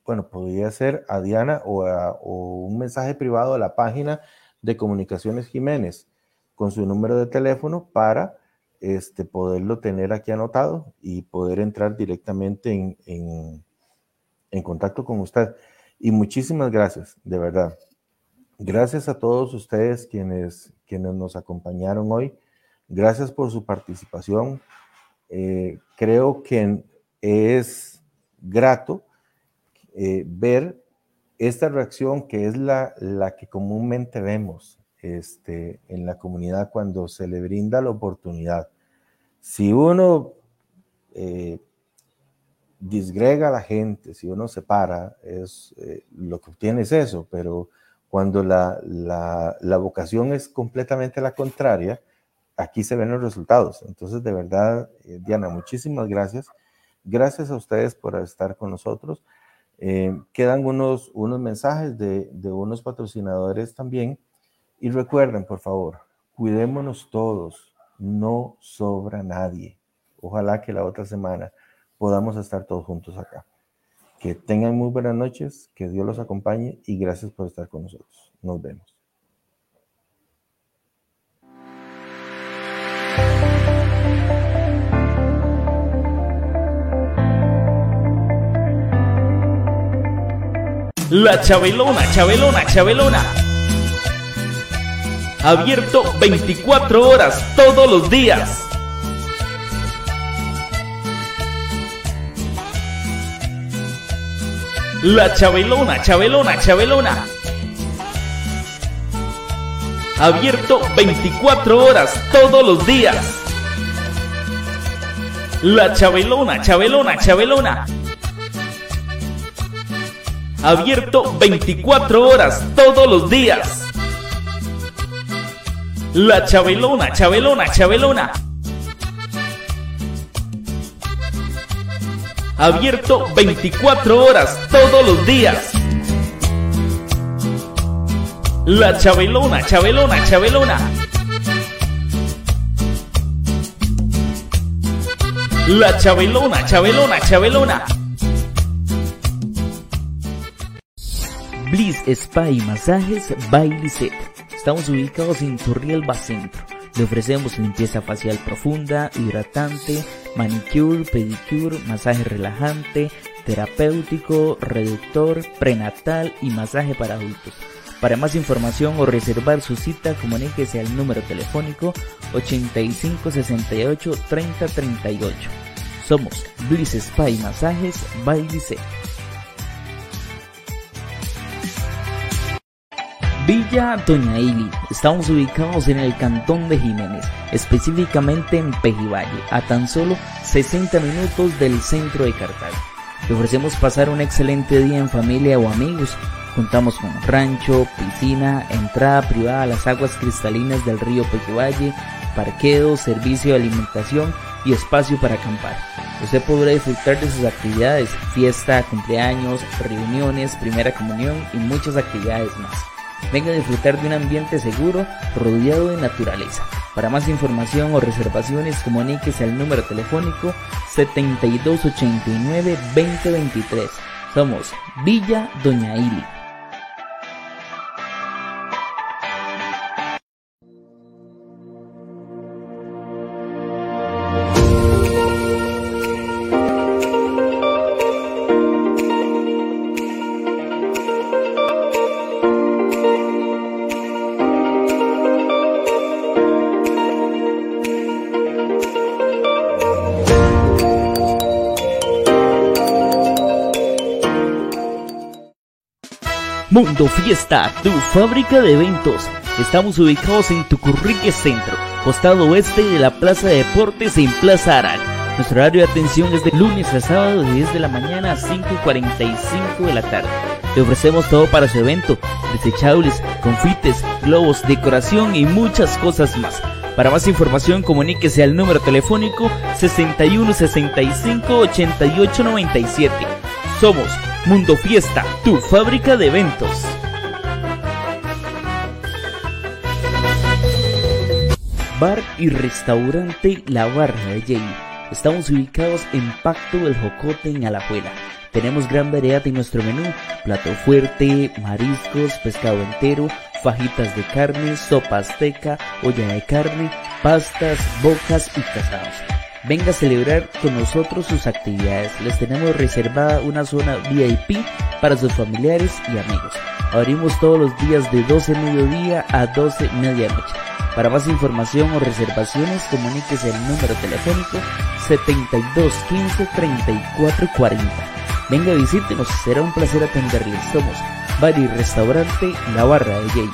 B: bueno, podría ser a Diana o, un mensaje privado a la página de Comunicaciones Jiménez con su número de teléfono para este, poderlo tener aquí anotado y poder entrar directamente en, en, en contacto con usted. Y muchísimas gracias, de verdad. Gracias a todos ustedes quienes, quienes nos acompañaron hoy. Gracias por su participación. Eh, creo que es grato eh, ver esta reacción que es la, la que comúnmente vemos este, en la comunidad cuando se le brinda la oportunidad. Si uno eh, disgrega a la gente, si uno se para, es, lo que obtiene es eso, pero cuando la, la, la vocación es completamente la contraria, aquí se ven los resultados. Entonces, de verdad, eh, Diana, muchísimas gracias. Gracias a ustedes por estar con nosotros. Eh, quedan unos, unos mensajes de, de unos patrocinadores también. Y recuerden, por favor, cuidémonos todos, no sobra nadie. Ojalá que la otra semana podamos estar todos juntos acá. Que tengan muy buenas noches, que Dios los acompañe y gracias por estar con nosotros. Nos vemos.
A: La Chabelona, Chabelona, Chabelona. Abierto 24 horas todos los días. La Chabelona, Chabelona, Chabelona. Abierto 24 horas todos los días. La Chabelona, Chabelona, Chabelona abierto 24 horas todos los días. La Chabelona, Chabelona, Chabelona. abierto 24 horas todos los días. La Chabelona, Chabelona, Chabelona. La Chabelona, Chabelona, Chabelona. Bliss Spa y Masajes by Estamos ubicados en Torriel Centro. Le ofrecemos limpieza facial profunda, hidratante, manicure, pedicure, masaje relajante, terapéutico, reductor, prenatal y masaje para adultos. Para más información o reservar su cita, comuníquese al número telefónico 8568 3038. Somos Bliss Spa y Masajes by Villa Doña Ili. Estamos ubicados en el cantón de Jiménez, específicamente en Pejivalle, a tan solo 60 minutos del centro de Cartago. Le ofrecemos pasar un excelente día en familia o amigos. Contamos con rancho, piscina, entrada privada a las aguas cristalinas del río Pejivalle, parqueo, servicio de alimentación y espacio para acampar. Usted podrá disfrutar de sus actividades, fiesta, cumpleaños, reuniones, primera comunión y muchas actividades más. Venga a disfrutar de un ambiente seguro rodeado de naturaleza. Para más información o reservaciones, comuníquese al número telefónico 7289-2023. Somos Villa Doña Ili. Fiesta, tu fábrica de eventos. Estamos ubicados en Tucurrique Centro, costado oeste de la Plaza de Deportes en Plaza Aral. Nuestro horario de atención es de lunes a sábado de 10 de la mañana a 5 y 45 de la tarde. Le ofrecemos todo para su evento, desechables, confites, globos, decoración y muchas cosas más. Para más información comuníquese al número telefónico 61 65 88 97. Somos Mundo Fiesta, tu fábrica de eventos. Bar y restaurante La Barra de Jay. Estamos ubicados en Pacto del Jocote en Alajuela. Tenemos gran variedad en nuestro menú, plato fuerte, mariscos, pescado entero, fajitas de carne, sopa azteca, olla de carne, pastas, bocas y casados. Venga a celebrar con nosotros sus actividades. Les tenemos reservada una zona VIP para sus familiares y amigos. Abrimos todos los días de 12 mediodía a 12 medianoche. Para más información o reservaciones, comuníquese al número telefónico 7215 3440. Venga, visítenos, será un placer atenderles. Somos Bari Restaurante La Barra de Jay.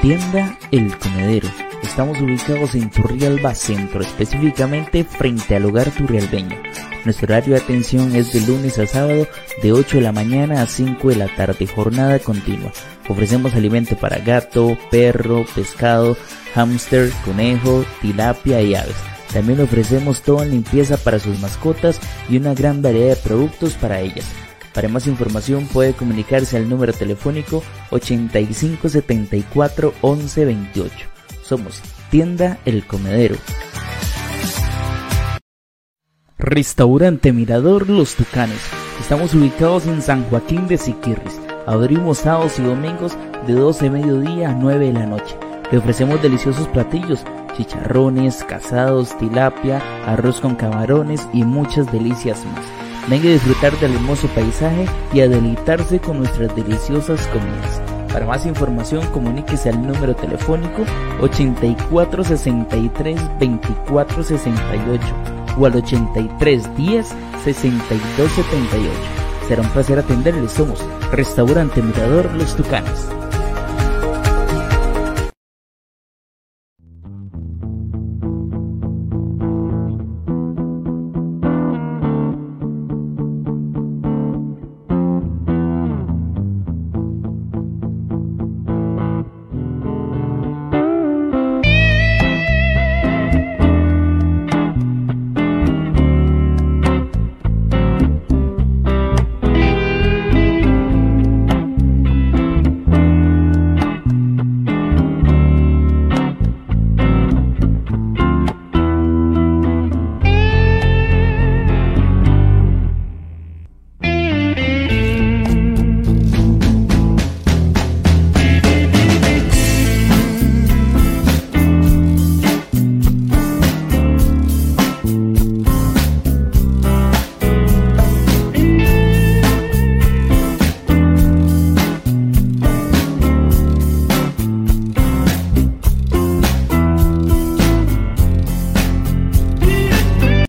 A: Tienda El Comedero Estamos ubicados en Turrialba Centro, específicamente frente al hogar turrialbeño. Nuestro horario de atención es de lunes a sábado de 8 de la mañana a 5 de la tarde, jornada continua. Ofrecemos alimento para gato, perro, pescado, hámster, conejo, tilapia y aves. También ofrecemos toda limpieza para sus mascotas y una gran variedad de productos para ellas. Para más información puede comunicarse al número telefónico 8574 1128. Somos Tienda El Comedero. Restaurante Mirador Los Tucanes. Estamos ubicados en San Joaquín de Siquirris. Abrimos sábados y domingos de 12 de mediodía a 9 de la noche. Le ofrecemos deliciosos platillos, chicharrones, casados, tilapia, arroz con camarones y muchas delicias más. Venga a disfrutar del hermoso paisaje y a deleitarse con nuestras deliciosas comidas. Para más información comuníquese al número telefónico 8463 2468 o al 8310 6278. Será un placer atenderles. Somos Restaurante Mirador Los Tucanes.